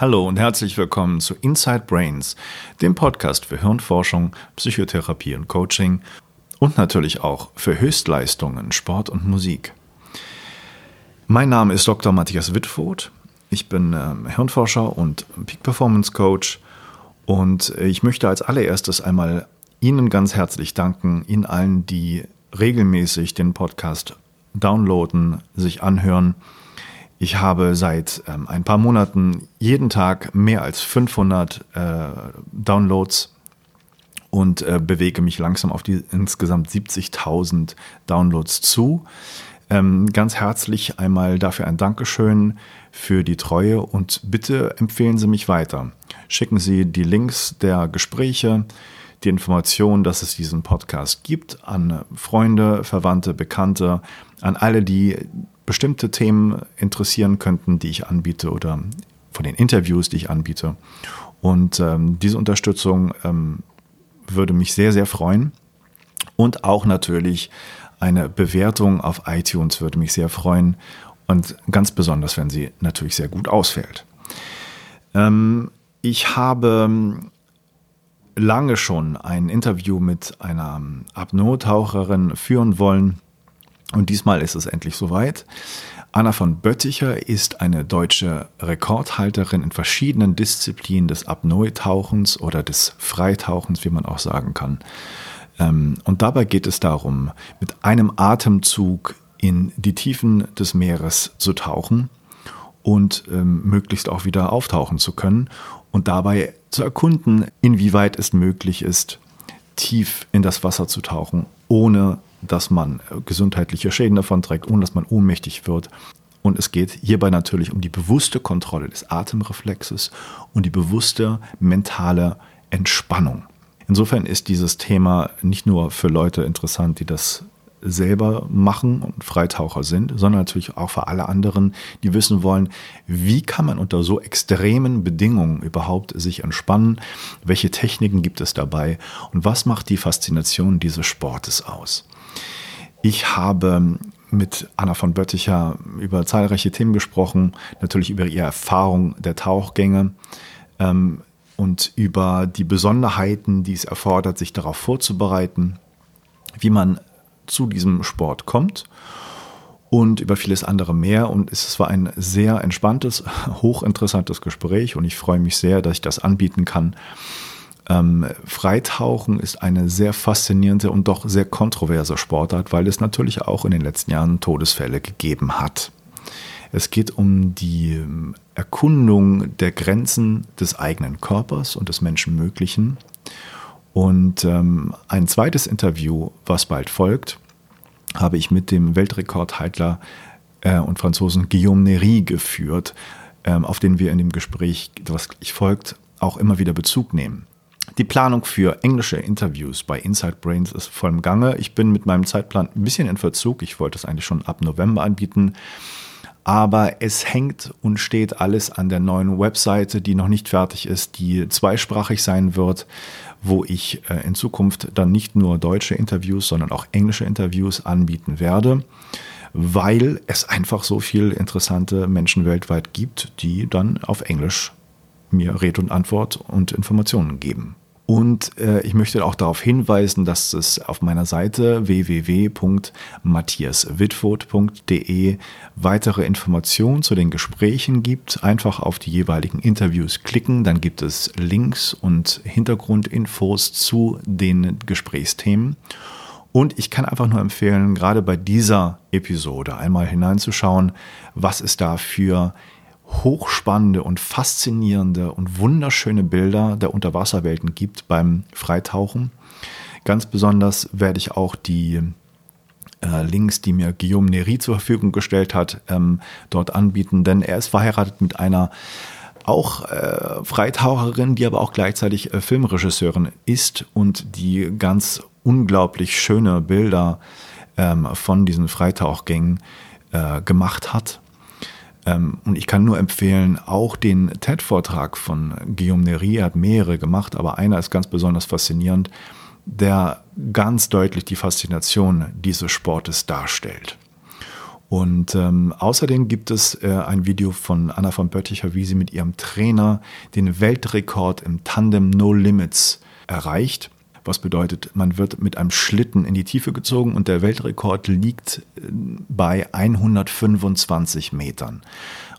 Hallo und herzlich willkommen zu Inside Brains, dem Podcast für Hirnforschung, Psychotherapie und Coaching und natürlich auch für Höchstleistungen, Sport und Musik. Mein Name ist Dr. Matthias Wittfurt. Ich bin ähm, Hirnforscher und Peak Performance Coach und ich möchte als allererstes einmal Ihnen ganz herzlich danken, Ihnen allen, die regelmäßig den Podcast downloaden, sich anhören ich habe seit ähm, ein paar Monaten jeden Tag mehr als 500 äh, Downloads und äh, bewege mich langsam auf die insgesamt 70.000 Downloads zu. Ähm, ganz herzlich einmal dafür ein Dankeschön für die Treue und bitte empfehlen Sie mich weiter. Schicken Sie die Links der Gespräche, die Information, dass es diesen Podcast gibt, an Freunde, Verwandte, Bekannte, an alle, die bestimmte Themen interessieren könnten, die ich anbiete oder von den Interviews, die ich anbiete. Und ähm, diese Unterstützung ähm, würde mich sehr, sehr freuen. Und auch natürlich eine Bewertung auf iTunes würde mich sehr freuen. Und ganz besonders, wenn sie natürlich sehr gut ausfällt. Ähm, ich habe lange schon ein Interview mit einer Apnoe-Taucherin führen wollen und diesmal ist es endlich soweit. Anna von Bötticher ist eine deutsche Rekordhalterin in verschiedenen Disziplinen des Apnoe-Tauchens oder des Freitauchens, wie man auch sagen kann. Ähm, und dabei geht es darum, mit einem Atemzug in die Tiefen des Meeres zu tauchen und ähm, möglichst auch wieder auftauchen zu können und dabei zu erkunden, inwieweit es möglich ist, tief in das Wasser zu tauchen, ohne dass man gesundheitliche Schäden davon trägt, ohne dass man ohnmächtig wird. Und es geht hierbei natürlich um die bewusste Kontrolle des Atemreflexes und die bewusste mentale Entspannung. Insofern ist dieses Thema nicht nur für Leute interessant, die das selber machen und Freitaucher sind, sondern natürlich auch für alle anderen, die wissen wollen, wie kann man unter so extremen Bedingungen überhaupt sich entspannen, welche Techniken gibt es dabei und was macht die Faszination dieses Sportes aus. Ich habe mit Anna von Bötticher über zahlreiche Themen gesprochen, natürlich über ihre Erfahrung der Tauchgänge ähm, und über die Besonderheiten, die es erfordert, sich darauf vorzubereiten, wie man zu diesem Sport kommt und über vieles andere mehr. Und es war ein sehr entspanntes, hochinteressantes Gespräch und ich freue mich sehr, dass ich das anbieten kann. Ähm, Freitauchen ist eine sehr faszinierende und doch sehr kontroverse Sportart, weil es natürlich auch in den letzten Jahren Todesfälle gegeben hat. Es geht um die ähm, Erkundung der Grenzen des eigenen Körpers und des Menschenmöglichen. Und ähm, ein zweites Interview, was bald folgt, habe ich mit dem Weltrekordhalter äh, und Franzosen Guillaume Nery geführt, ähm, auf den wir in dem Gespräch, was gleich folgt, auch immer wieder Bezug nehmen. Die Planung für englische Interviews bei Inside Brains ist voll im Gange. Ich bin mit meinem Zeitplan ein bisschen in Verzug. Ich wollte es eigentlich schon ab November anbieten. Aber es hängt und steht alles an der neuen Webseite, die noch nicht fertig ist, die zweisprachig sein wird, wo ich äh, in Zukunft dann nicht nur deutsche Interviews, sondern auch englische Interviews anbieten werde, weil es einfach so viele interessante Menschen weltweit gibt, die dann auf Englisch mir Red und Antwort und Informationen geben. Und äh, ich möchte auch darauf hinweisen, dass es auf meiner Seite www.matthiaswitfurt.de weitere Informationen zu den Gesprächen gibt. Einfach auf die jeweiligen Interviews klicken, dann gibt es Links und Hintergrundinfos zu den Gesprächsthemen. Und ich kann einfach nur empfehlen, gerade bei dieser Episode einmal hineinzuschauen, was es da für hochspannende und faszinierende und wunderschöne Bilder der Unterwasserwelten gibt beim Freitauchen. Ganz besonders werde ich auch die äh, Links, die mir Guillaume Nery zur Verfügung gestellt hat, ähm, dort anbieten, denn er ist verheiratet mit einer auch äh, Freitaucherin, die aber auch gleichzeitig äh, Filmregisseurin ist und die ganz unglaublich schöne Bilder ähm, von diesen Freitauchgängen äh, gemacht hat. Ähm, und ich kann nur empfehlen, auch den TED-Vortrag von Guillaume Nery, er hat mehrere gemacht, aber einer ist ganz besonders faszinierend, der ganz deutlich die Faszination dieses Sportes darstellt. Und ähm, außerdem gibt es äh, ein Video von Anna von Bötticher, wie sie mit ihrem Trainer den Weltrekord im Tandem No Limits erreicht. Was bedeutet, man wird mit einem Schlitten in die Tiefe gezogen und der Weltrekord liegt äh, bei 125 Metern.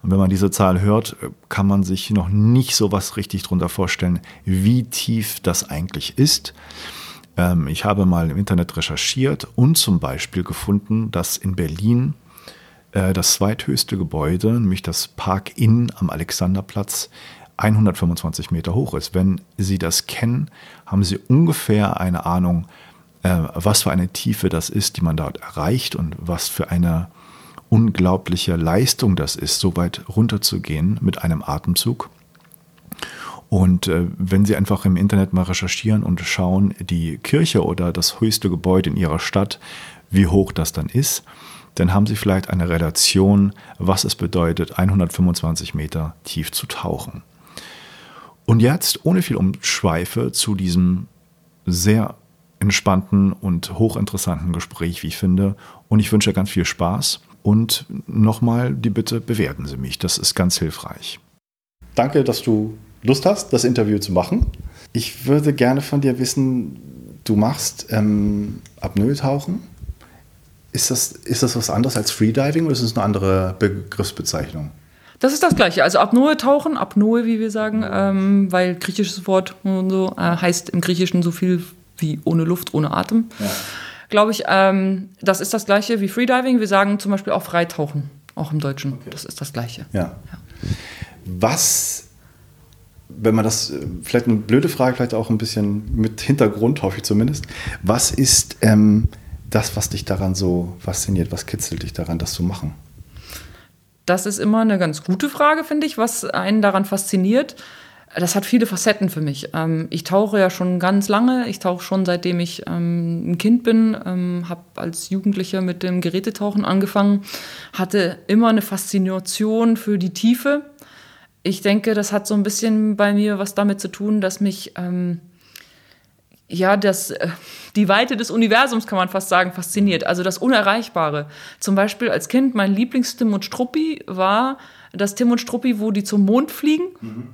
Und wenn man diese Zahl hört, äh, kann man sich noch nicht so was richtig drunter vorstellen, wie tief das eigentlich ist. Ähm, ich habe mal im Internet recherchiert und zum Beispiel gefunden, dass in Berlin äh, das zweithöchste Gebäude, nämlich das Park Inn am Alexanderplatz, 125 Meter hoch ist. Wenn Sie das kennen, haben Sie ungefähr eine Ahnung, äh, was für eine Tiefe das ist, die man dort erreicht und was für eine unglaubliche Leistung das ist, so weit runterzugehen mit einem Atemzug. Und äh, wenn Sie einfach im Internet mal recherchieren und schauen, die Kirche oder das höchste Gebäude in Ihrer Stadt, wie hoch das dann ist, dann haben Sie vielleicht eine Relation, was es bedeutet, 125 Meter tief zu tauchen. Und jetzt, ohne viel Umschweife, zu diesem sehr entspannten und hochinteressanten Gespräch, wie ich finde. Und ich wünsche ganz viel Spaß. Und nochmal die Bitte, bewerten Sie mich. Das ist ganz hilfreich. Danke, dass du Lust hast, das Interview zu machen. Ich würde gerne von dir wissen, du machst ähm, Apnoe-Tauchen. Ist das, ist das was anderes als Freediving oder ist es eine andere Begriffsbezeichnung? Das ist das Gleiche. Also Apnoe tauchen, Apnoe, wie wir sagen, ähm, weil griechisches Wort und so äh, heißt im Griechischen so viel wie ohne Luft, ohne Atem. Ja. Glaube ich, ähm, das ist das Gleiche wie Freediving. Wir sagen zum Beispiel auch Freitauchen, auch im Deutschen. Okay. Das ist das Gleiche. Ja. ja. Was, wenn man das, äh, vielleicht eine blöde Frage, vielleicht auch ein bisschen mit Hintergrund, hoffe ich zumindest. Was ist ähm, das, was dich daran so fasziniert? Was kitzelt dich daran, das zu machen? Das ist immer eine ganz gute Frage, finde ich, was einen daran fasziniert. Das hat viele Facetten für mich. Ähm, ich tauche ja schon ganz lange. Ich tauche schon seitdem ich ähm, ein Kind bin. Ähm, habe als Jugendlicher mit dem Gerätetauchen angefangen. Hatte immer eine Faszination für die Tiefe. Ich denke, das hat so ein bisschen bei mir was damit zu tun, dass mich ja, das, äh, die Weite des Universums kann man fast sagen, fasziniert. Also das Unerreichbare. Zum Beispiel als Kind mein Lieblings-Tim und Struppi war das Tim und Struppi, wo die zum Mond fliegen. Mhm.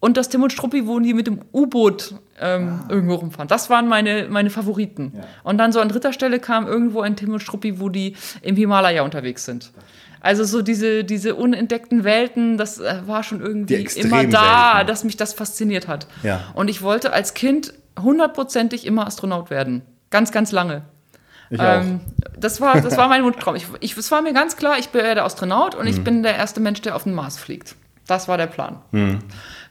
Und das Tim und Struppi, wo die mit dem U-Boot ähm, ah. irgendwo rumfahren. Das waren meine, meine Favoriten. Ja. Und dann so an dritter Stelle kam irgendwo ein Tim und Struppi, wo die im Himalaya unterwegs sind. Also so diese, diese unentdeckten Welten, das äh, war schon irgendwie immer da, dass mich das fasziniert hat. Ja. Und ich wollte als Kind hundertprozentig immer Astronaut werden. Ganz, ganz lange. Ich ähm, das, war, das war mein Wunschtraum. Ich, ich, es war mir ganz klar, ich bin der Astronaut und mhm. ich bin der erste Mensch, der auf den Mars fliegt. Das war der Plan. Mhm.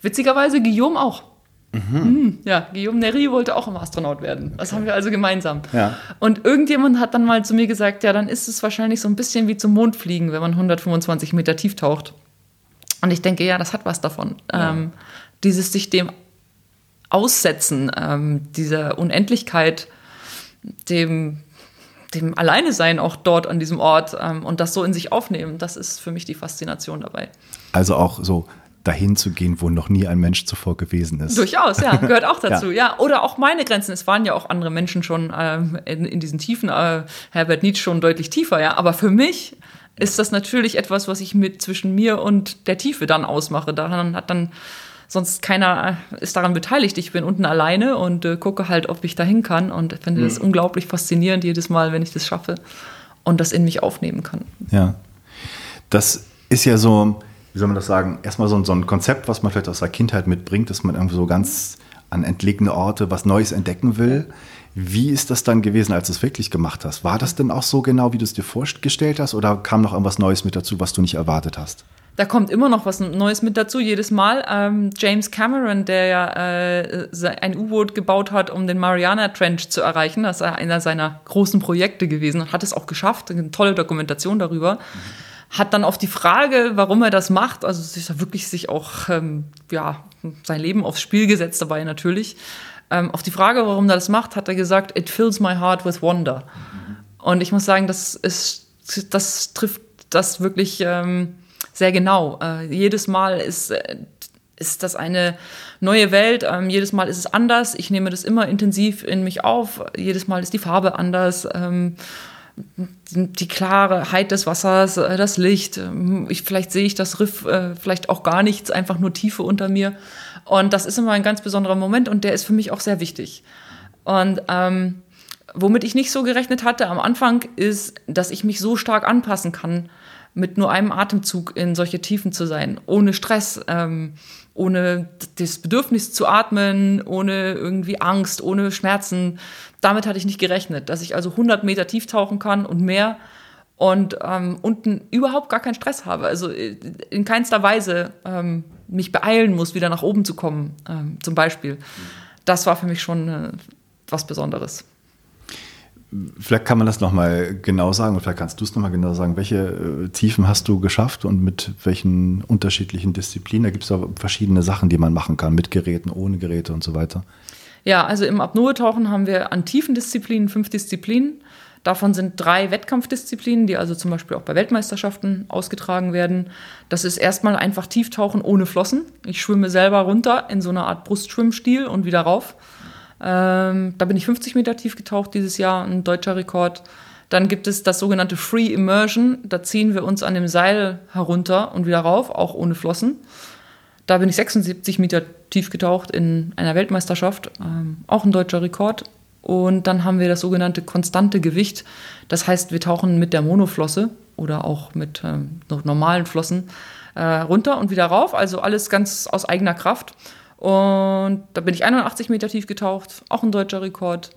Witzigerweise Guillaume auch. Mhm. mhm. Ja, Guillaume Neri wollte auch immer Astronaut werden. Das haben wir also gemeinsam. Ja. Und irgendjemand hat dann mal zu mir gesagt, ja, dann ist es wahrscheinlich so ein bisschen wie zum Mond fliegen, wenn man 125 Meter tief taucht. Und ich denke, ja, das hat was davon. Ja. Ähm, dieses sich dem Aussetzen, ähm, dieser Unendlichkeit, dem, dem Alleine-Sein auch dort an diesem Ort ähm, und das so in sich aufnehmen, das ist für mich die Faszination dabei. Also auch so dahin zu gehen, wo noch nie ein Mensch zuvor gewesen ist. Durchaus, ja, gehört auch dazu, ja. ja. Oder auch meine Grenzen. Es waren ja auch andere Menschen schon ähm, in, in, diesen Tiefen, äh, Herbert Nietzsche schon deutlich tiefer, ja. Aber für mich ist das natürlich etwas, was ich mit zwischen mir und der Tiefe dann ausmache. Daran hat dann sonst keiner ist daran beteiligt. Ich bin unten alleine und äh, gucke halt, ob ich dahin kann und finde mhm. das unglaublich faszinierend jedes Mal, wenn ich das schaffe und das in mich aufnehmen kann. Ja, das ist ja so, wie soll man das sagen, erstmal so, so ein Konzept, was man vielleicht aus der Kindheit mitbringt, dass man irgendwie so ganz an entlegene Orte was Neues entdecken will. Wie ist das dann gewesen, als du es wirklich gemacht hast? War das denn auch so genau, wie du es dir vorgestellt hast, oder kam noch irgendwas Neues mit dazu, was du nicht erwartet hast? Da kommt immer noch was Neues mit dazu, jedes Mal. Ähm, James Cameron, der ja äh, ein U-Boot gebaut hat, um den Mariana Trench zu erreichen, das ist einer seiner großen Projekte gewesen und hat es auch geschafft, eine tolle Dokumentation darüber. Hat dann auf die Frage, warum er das macht, also sich da wirklich sich auch ähm, ja, sein Leben aufs Spiel gesetzt dabei natürlich. Ähm, auf die Frage, warum er das macht, hat er gesagt, it fills my heart with wonder. Und ich muss sagen, das ist, das trifft das wirklich ähm, sehr genau. Äh, jedes Mal ist, äh, ist das eine neue Welt, ähm, jedes Mal ist es anders. Ich nehme das immer intensiv in mich auf. Jedes Mal ist die Farbe anders. Ähm, die Klarheit des Wassers, äh, das Licht. Ähm, ich, vielleicht sehe ich das Riff, äh, vielleicht auch gar nichts, einfach nur Tiefe unter mir. Und das ist immer ein ganz besonderer Moment und der ist für mich auch sehr wichtig. Und ähm, womit ich nicht so gerechnet hatte am Anfang, ist, dass ich mich so stark anpassen kann, mit nur einem Atemzug in solche Tiefen zu sein, ohne Stress, ähm, ohne das Bedürfnis zu atmen, ohne irgendwie Angst, ohne Schmerzen. Damit hatte ich nicht gerechnet, dass ich also 100 Meter tief tauchen kann und mehr und ähm, unten überhaupt gar keinen Stress habe. Also äh, in keinster Weise ähm, mich beeilen muss, wieder nach oben zu kommen, ähm, zum Beispiel. Das war für mich schon äh, was Besonderes. Vielleicht kann man das nochmal genau sagen, und vielleicht kannst du es nochmal genau sagen. Welche äh, Tiefen hast du geschafft und mit welchen unterschiedlichen Disziplinen? Da gibt es ja verschiedene Sachen, die man machen kann, mit Geräten, ohne Geräte und so weiter. Ja, also im Apnoe-Tauchen haben wir an tiefen Disziplinen fünf Disziplinen. Davon sind drei Wettkampfdisziplinen, die also zum Beispiel auch bei Weltmeisterschaften ausgetragen werden. Das ist erstmal einfach Tieftauchen ohne Flossen. Ich schwimme selber runter in so einer Art Brustschwimmstil und wieder rauf. Ähm, da bin ich 50 Meter tief getaucht dieses Jahr, ein deutscher Rekord. Dann gibt es das sogenannte Free Immersion. Da ziehen wir uns an dem Seil herunter und wieder rauf, auch ohne Flossen. Da bin ich 76 Meter tief getaucht in einer Weltmeisterschaft, ähm, auch ein deutscher Rekord. Und dann haben wir das sogenannte konstante Gewicht. Das heißt, wir tauchen mit der Monoflosse oder auch mit ähm, normalen Flossen äh, runter und wieder rauf. Also alles ganz aus eigener Kraft. Und da bin ich 81 Meter tief getaucht, auch ein deutscher Rekord.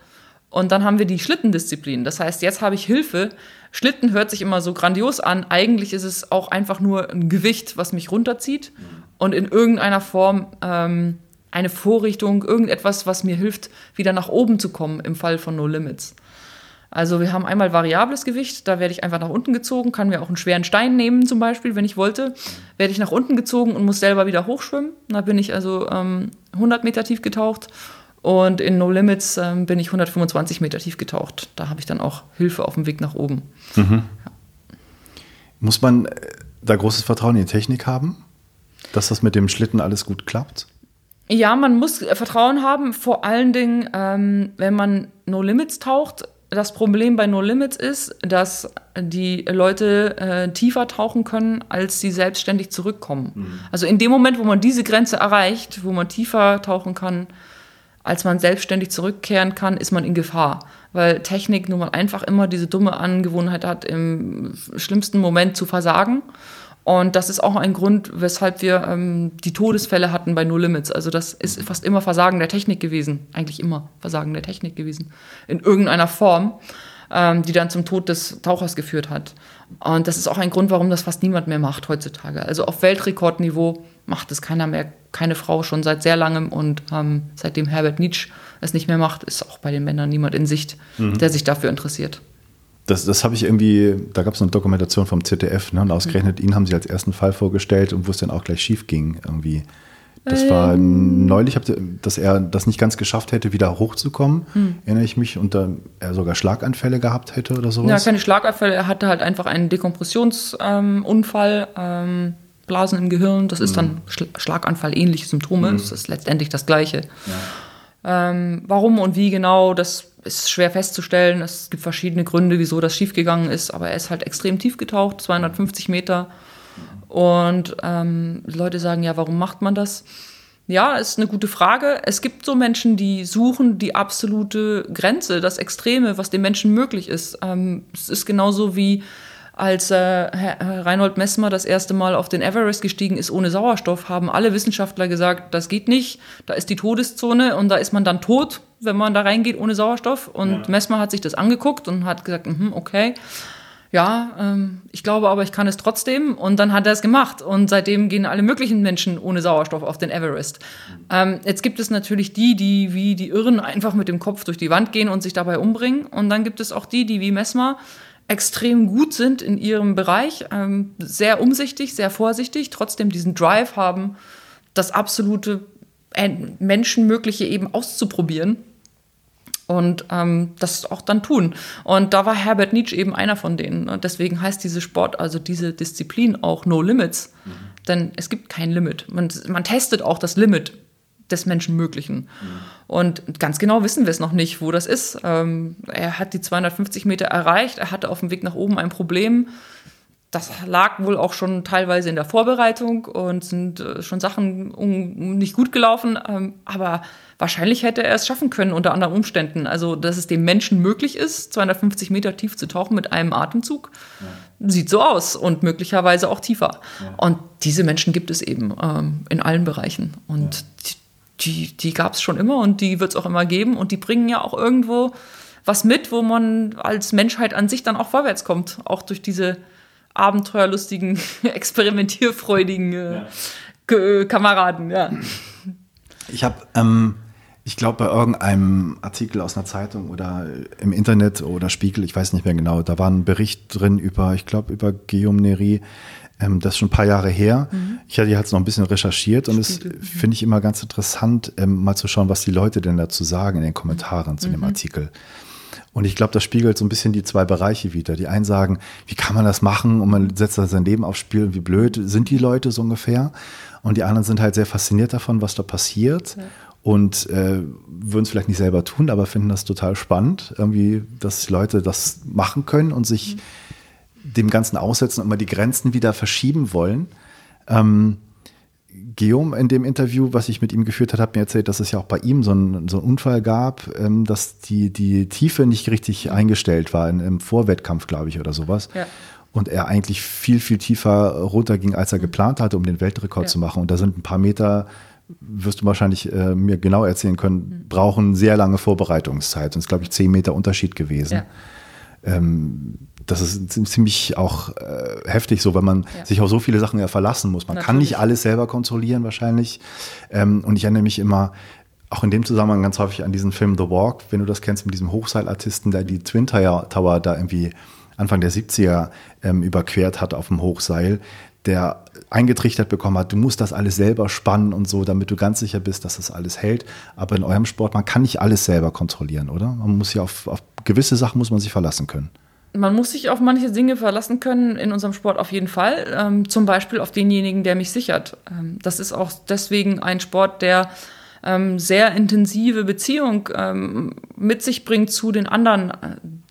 Und dann haben wir die Schlittendisziplin. Das heißt, jetzt habe ich Hilfe. Schlitten hört sich immer so grandios an. Eigentlich ist es auch einfach nur ein Gewicht, was mich runterzieht und in irgendeiner Form ähm, eine Vorrichtung, irgendetwas, was mir hilft, wieder nach oben zu kommen im Fall von No Limits. Also wir haben einmal variables Gewicht, da werde ich einfach nach unten gezogen, kann mir auch einen schweren Stein nehmen zum Beispiel, wenn ich wollte, werde ich nach unten gezogen und muss selber wieder hochschwimmen. Da bin ich also ähm, 100 Meter tief getaucht und in No Limits ähm, bin ich 125 Meter tief getaucht. Da habe ich dann auch Hilfe auf dem Weg nach oben. Mhm. Ja. Muss man äh, da großes Vertrauen in die Technik haben, dass das mit dem Schlitten alles gut klappt? Ja, man muss Vertrauen haben, vor allen Dingen, ähm, wenn man No Limits taucht das Problem bei No Limits ist, dass die Leute äh, tiefer tauchen können, als sie selbstständig zurückkommen. Mhm. Also in dem Moment, wo man diese Grenze erreicht, wo man tiefer tauchen kann, als man selbstständig zurückkehren kann, ist man in Gefahr. Weil Technik nun mal einfach immer diese dumme Angewohnheit hat, im schlimmsten Moment zu versagen. Und das ist auch ein Grund, weshalb wir ähm, die Todesfälle hatten bei No Limits. Also das ist fast immer Versagen der Technik gewesen. Eigentlich immer Versagen der Technik gewesen. In irgendeiner Form, ähm, die dann zum Tod des Tauchers geführt hat. Und das ist auch ein Grund, warum das fast niemand mehr macht heutzutage. Also auf Weltrekordniveau macht es keiner mehr, keine Frau schon seit sehr langem. Und ähm, seitdem Herbert Nietzsche es nicht mehr macht, ist auch bei den Männern niemand in Sicht, mhm. der sich dafür interessiert das, das habe ich irgendwie, da gab es eine Dokumentation vom ZDF, ne, und ausgerechnet mhm. ihn haben sie als ersten Fall vorgestellt und wo es dann auch gleich schief ging irgendwie. Das ähm. war neulich, dass er das nicht ganz geschafft hätte, wieder hochzukommen, hm. erinnere ich mich, und da er sogar Schlaganfälle gehabt hätte oder sowas. Ja, keine Schlaganfälle, er hatte halt einfach einen Dekompressionsunfall, ähm, Blasen im Gehirn, das ist hm. dann Schlaganfall ähnliche Symptome, hm. das ist letztendlich das Gleiche. Ja. Ähm, warum und wie genau, das ist schwer festzustellen. Es gibt verschiedene Gründe, wieso das schiefgegangen ist, aber er ist halt extrem tief getaucht, 250 Meter. Und ähm, Leute sagen, ja, warum macht man das? Ja, ist eine gute Frage. Es gibt so Menschen, die suchen die absolute Grenze, das Extreme, was dem Menschen möglich ist. Ähm, es ist genauso wie als äh, Reinhold Messmer das erste Mal auf den Everest gestiegen ist ohne Sauerstoff, haben alle Wissenschaftler gesagt, das geht nicht, da ist die Todeszone und da ist man dann tot, wenn man da reingeht ohne Sauerstoff. Und ja. Messmer hat sich das angeguckt und hat gesagt, mh, okay, ja, ähm, ich glaube aber, ich kann es trotzdem. Und dann hat er es gemacht. Und seitdem gehen alle möglichen Menschen ohne Sauerstoff auf den Everest. Ähm, jetzt gibt es natürlich die, die wie die Irren einfach mit dem Kopf durch die Wand gehen und sich dabei umbringen. Und dann gibt es auch die, die wie Messmer extrem gut sind in ihrem Bereich, ähm, sehr umsichtig, sehr vorsichtig, trotzdem diesen Drive haben, das absolute äh, Menschenmögliche eben auszuprobieren und ähm, das auch dann tun. Und da war Herbert Nietzsche eben einer von denen. Und deswegen heißt diese Sport, also diese Disziplin auch No Limits. Mhm. Denn es gibt kein Limit. Man, man testet auch das Limit des Menschenmöglichen. Mhm. Und ganz genau wissen wir es noch nicht, wo das ist. Ähm, er hat die 250 Meter erreicht, er hatte auf dem Weg nach oben ein Problem. Das lag wohl auch schon teilweise in der Vorbereitung und sind äh, schon Sachen nicht gut gelaufen. Ähm, aber wahrscheinlich hätte er es schaffen können unter anderen Umständen. Also, dass es dem Menschen möglich ist, 250 Meter tief zu tauchen mit einem Atemzug, ja. sieht so aus und möglicherweise auch tiefer. Ja. Und diese Menschen gibt es eben ähm, in allen Bereichen. Und ja. Die, die, gab es schon immer und die wird es auch immer geben. Und die bringen ja auch irgendwo was mit, wo man als Menschheit an sich dann auch vorwärts kommt. Auch durch diese abenteuerlustigen, experimentierfreudigen äh, Kameraden. Ja. Ich habe ähm, ich glaube, bei irgendeinem Artikel aus einer Zeitung oder im Internet oder Spiegel, ich weiß nicht mehr genau, da war ein Bericht drin über, ich glaube, über Guillaume Neri. Ähm, das ist schon ein paar Jahre her. Mhm. Ich hatte jetzt noch ein bisschen recherchiert und es finde ich immer ganz interessant, ähm, mal zu schauen, was die Leute denn dazu sagen in den Kommentaren zu mhm. dem Artikel. Und ich glaube, das spiegelt so ein bisschen die zwei Bereiche wieder. Die einen sagen, wie kann man das machen und man setzt da sein Leben aufs Spiel und wie blöd sind die Leute so ungefähr. Und die anderen sind halt sehr fasziniert davon, was da passiert. Ja und äh, würden es vielleicht nicht selber tun, aber finden das total spannend, irgendwie, dass Leute das machen können und sich mhm. Dem Ganzen aussetzen und mal die Grenzen wieder verschieben wollen. Ähm, Guillaume in dem Interview, was ich mit ihm geführt habe, hat mir erzählt, dass es ja auch bei ihm so einen, so einen Unfall gab, ähm, dass die, die Tiefe nicht richtig eingestellt war, in, im Vorwettkampf, glaube ich, oder sowas. Ja. Und er eigentlich viel, viel tiefer runterging, als er mhm. geplant hatte, um den Weltrekord ja. zu machen. Und da sind ein paar Meter wirst du wahrscheinlich äh, mir genau erzählen können, mhm. brauchen sehr lange Vorbereitungszeit. Und es ist, glaube ich, zehn Meter Unterschied gewesen. Ja. Ähm, das ist ziemlich auch äh, heftig so, weil man ja. sich auf so viele Sachen ja verlassen muss. Man Natürlich. kann nicht alles selber kontrollieren wahrscheinlich. Ähm, und ich erinnere mich immer, auch in dem Zusammenhang ganz häufig an diesen Film The Walk, wenn du das kennst, mit diesem Hochseilartisten, der die Twin Tower da irgendwie Anfang der 70er ähm, überquert hat auf dem Hochseil der eingetrichtert bekommen hat, du musst das alles selber spannen und so, damit du ganz sicher bist, dass das alles hält. Aber in eurem Sport, man kann nicht alles selber kontrollieren, oder? Man muss ja auf, auf gewisse Sachen muss man sich verlassen können. Man muss sich auf manche Dinge verlassen können in unserem Sport auf jeden Fall. Ähm, zum Beispiel auf denjenigen, der mich sichert. Ähm, das ist auch deswegen ein Sport, der ähm, sehr intensive Beziehung ähm, mit sich bringt zu den anderen,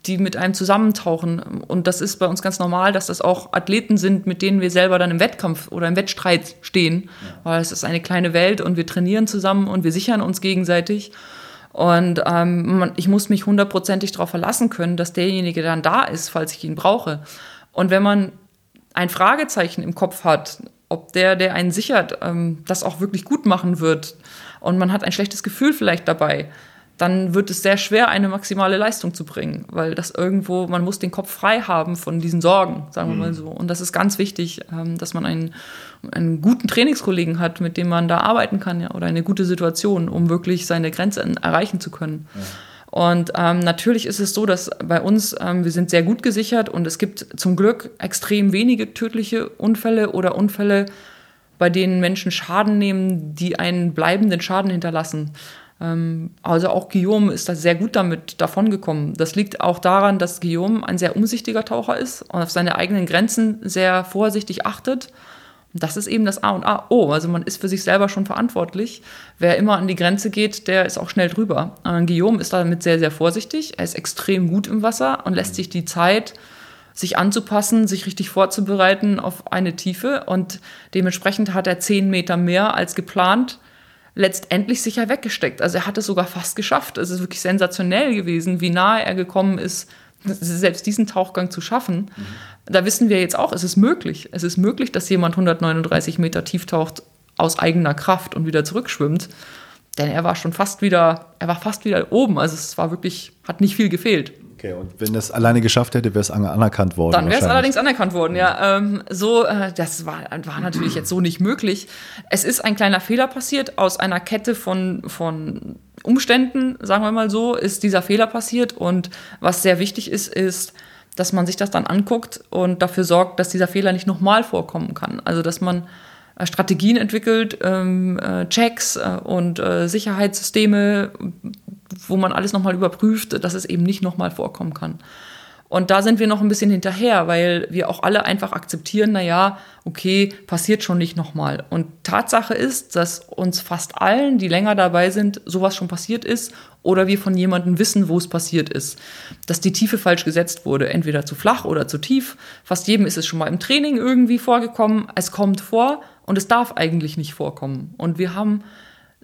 die mit einem zusammentauchen. Und das ist bei uns ganz normal, dass das auch Athleten sind, mit denen wir selber dann im Wettkampf oder im Wettstreit stehen, ja. weil es ist eine kleine Welt und wir trainieren zusammen und wir sichern uns gegenseitig. Und ähm, ich muss mich hundertprozentig darauf verlassen können, dass derjenige dann da ist, falls ich ihn brauche. Und wenn man ein Fragezeichen im Kopf hat, ob der, der einen sichert, ähm, das auch wirklich gut machen wird, und man hat ein schlechtes Gefühl vielleicht dabei, dann wird es sehr schwer, eine maximale Leistung zu bringen, weil das irgendwo, man muss den Kopf frei haben von diesen Sorgen, sagen wir mhm. mal so. Und das ist ganz wichtig, ähm, dass man einen, einen guten Trainingskollegen hat, mit dem man da arbeiten kann, ja, oder eine gute Situation, um wirklich seine Grenze erreichen zu können. Ja. Und ähm, natürlich ist es so, dass bei uns, ähm, wir sind sehr gut gesichert und es gibt zum Glück extrem wenige tödliche Unfälle oder Unfälle, bei denen Menschen Schaden nehmen, die einen bleibenden Schaden hinterlassen. Ähm, also auch Guillaume ist da sehr gut damit davongekommen. Das liegt auch daran, dass Guillaume ein sehr umsichtiger Taucher ist und auf seine eigenen Grenzen sehr vorsichtig achtet. Und das ist eben das A und A. Oh, also man ist für sich selber schon verantwortlich. Wer immer an die Grenze geht, der ist auch schnell drüber. Äh, Guillaume ist damit sehr, sehr vorsichtig. Er ist extrem gut im Wasser und lässt sich die Zeit, sich anzupassen, sich richtig vorzubereiten auf eine Tiefe. Und dementsprechend hat er zehn Meter mehr als geplant letztendlich sicher weggesteckt. Also er hat es sogar fast geschafft. Es ist wirklich sensationell gewesen, wie nahe er gekommen ist, selbst diesen Tauchgang zu schaffen. Mhm. Da wissen wir jetzt auch, es ist möglich. Es ist möglich, dass jemand 139 Meter tief taucht aus eigener Kraft und wieder zurückschwimmt. Denn er war schon fast wieder, er war fast wieder oben. Also es war wirklich, hat nicht viel gefehlt. Okay, und wenn das alleine geschafft hätte, wäre es anerkannt worden. Dann wäre es allerdings anerkannt worden, ja. Ähm, so, äh, das war, war natürlich jetzt so nicht möglich. Es ist ein kleiner Fehler passiert. Aus einer Kette von, von Umständen, sagen wir mal so, ist dieser Fehler passiert. Und was sehr wichtig ist, ist, dass man sich das dann anguckt und dafür sorgt, dass dieser Fehler nicht nochmal vorkommen kann. Also, dass man Strategien entwickelt, ähm, äh, Checks äh, und äh, Sicherheitssysteme, wo man alles nochmal überprüft, dass es eben nicht nochmal vorkommen kann. Und da sind wir noch ein bisschen hinterher, weil wir auch alle einfach akzeptieren, na ja, okay, passiert schon nicht nochmal. Und Tatsache ist, dass uns fast allen, die länger dabei sind, sowas schon passiert ist oder wir von jemandem wissen, wo es passiert ist. Dass die Tiefe falsch gesetzt wurde, entweder zu flach oder zu tief. Fast jedem ist es schon mal im Training irgendwie vorgekommen. Es kommt vor und es darf eigentlich nicht vorkommen. Und wir haben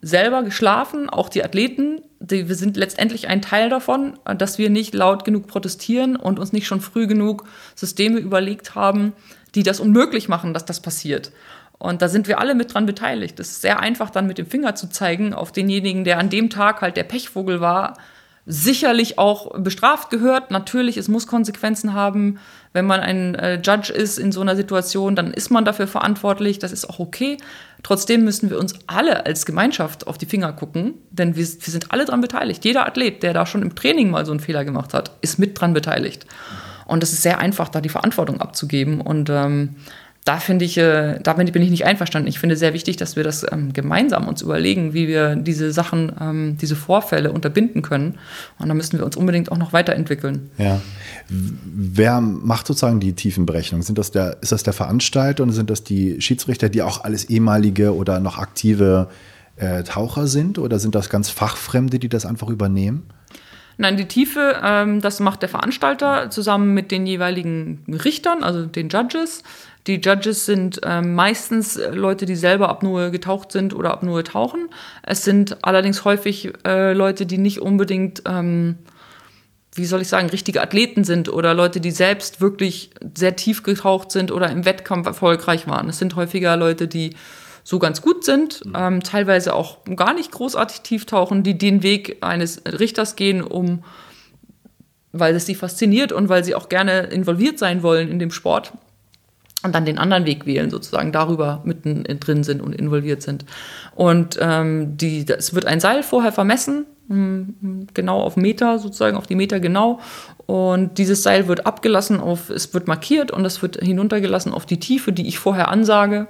selber geschlafen, auch die Athleten. Die, wir sind letztendlich ein Teil davon, dass wir nicht laut genug protestieren und uns nicht schon früh genug Systeme überlegt haben, die das unmöglich machen, dass das passiert. Und da sind wir alle mit dran beteiligt. Es ist sehr einfach, dann mit dem Finger zu zeigen auf denjenigen, der an dem Tag halt der Pechvogel war, sicherlich auch bestraft gehört. Natürlich, es muss Konsequenzen haben. Wenn man ein äh, Judge ist in so einer Situation, dann ist man dafür verantwortlich. Das ist auch okay. Trotzdem müssen wir uns alle als Gemeinschaft auf die Finger gucken, denn wir, wir sind alle dran beteiligt. Jeder Athlet, der da schon im Training mal so einen Fehler gemacht hat, ist mit dran beteiligt. Und es ist sehr einfach, da die Verantwortung abzugeben. Und ähm, da finde ich, äh, bin ich nicht einverstanden. Ich finde sehr wichtig, dass wir das ähm, gemeinsam uns überlegen, wie wir diese Sachen, ähm, diese Vorfälle unterbinden können. Und da müssen wir uns unbedingt auch noch weiterentwickeln. Ja. Wer macht sozusagen die Tiefenberechnung? Sind das der, ist das der Veranstalter und sind das die Schiedsrichter, die auch alles ehemalige oder noch aktive äh, Taucher sind? Oder sind das ganz Fachfremde, die das einfach übernehmen? Nein, die Tiefe, ähm, das macht der Veranstalter zusammen mit den jeweiligen Richtern, also den Judges. Die Judges sind ähm, meistens Leute, die selber Apnoe getaucht sind oder Apnoe tauchen. Es sind allerdings häufig äh, Leute, die nicht unbedingt, ähm, wie soll ich sagen, richtige Athleten sind oder Leute, die selbst wirklich sehr tief getaucht sind oder im Wettkampf erfolgreich waren. Es sind häufiger Leute, die so ganz gut sind, ähm, teilweise auch gar nicht großartig tief tauchen, die den Weg eines Richters gehen, um weil es sie fasziniert und weil sie auch gerne involviert sein wollen in dem Sport und dann den anderen Weg wählen, sozusagen darüber mitten drin sind und involviert sind. Und ähm, die, es wird ein Seil vorher vermessen, hm, genau auf Meter, sozusagen auf die Meter genau. Und dieses Seil wird abgelassen auf, es wird markiert und es wird hinuntergelassen auf die Tiefe, die ich vorher ansage,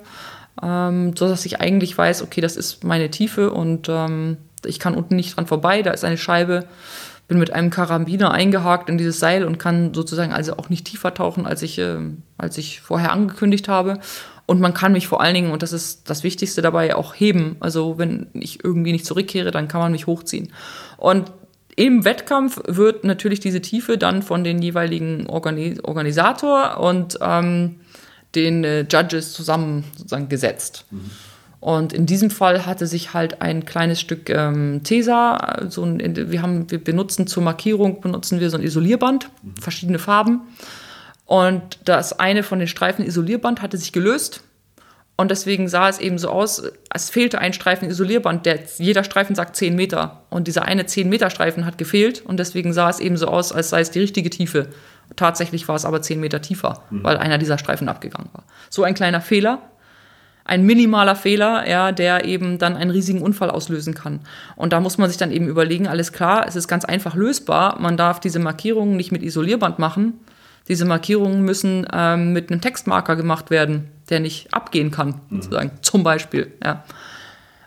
ähm, sodass ich eigentlich weiß, okay, das ist meine Tiefe und ähm, ich kann unten nicht dran vorbei, da ist eine Scheibe bin mit einem Karabiner eingehakt in dieses Seil und kann sozusagen also auch nicht tiefer tauchen, als ich, äh, als ich vorher angekündigt habe. Und man kann mich vor allen Dingen, und das ist das Wichtigste dabei, auch heben. Also wenn ich irgendwie nicht zurückkehre, dann kann man mich hochziehen. Und im Wettkampf wird natürlich diese Tiefe dann von den jeweiligen Organi Organisator und ähm, den äh, Judges zusammen sozusagen gesetzt. Mhm. Und in diesem Fall hatte sich halt ein kleines Stück ähm, Tesa, so ein, wir, haben, wir benutzen zur Markierung, benutzen wir so ein Isolierband, mhm. verschiedene Farben. Und das eine von den Streifen Isolierband hatte sich gelöst. Und deswegen sah es eben so aus, es fehlte ein Streifen Isolierband. Der, jeder Streifen sagt 10 Meter. Und dieser eine 10 Meter Streifen hat gefehlt. Und deswegen sah es eben so aus, als sei es die richtige Tiefe. Tatsächlich war es aber 10 Meter tiefer, mhm. weil einer dieser Streifen abgegangen war. So ein kleiner Fehler, ein minimaler Fehler, ja, der eben dann einen riesigen Unfall auslösen kann. Und da muss man sich dann eben überlegen, alles klar, es ist ganz einfach lösbar. Man darf diese Markierungen nicht mit Isolierband machen. Diese Markierungen müssen ähm, mit einem Textmarker gemacht werden, der nicht abgehen kann, mhm. sozusagen. Zum Beispiel, ja.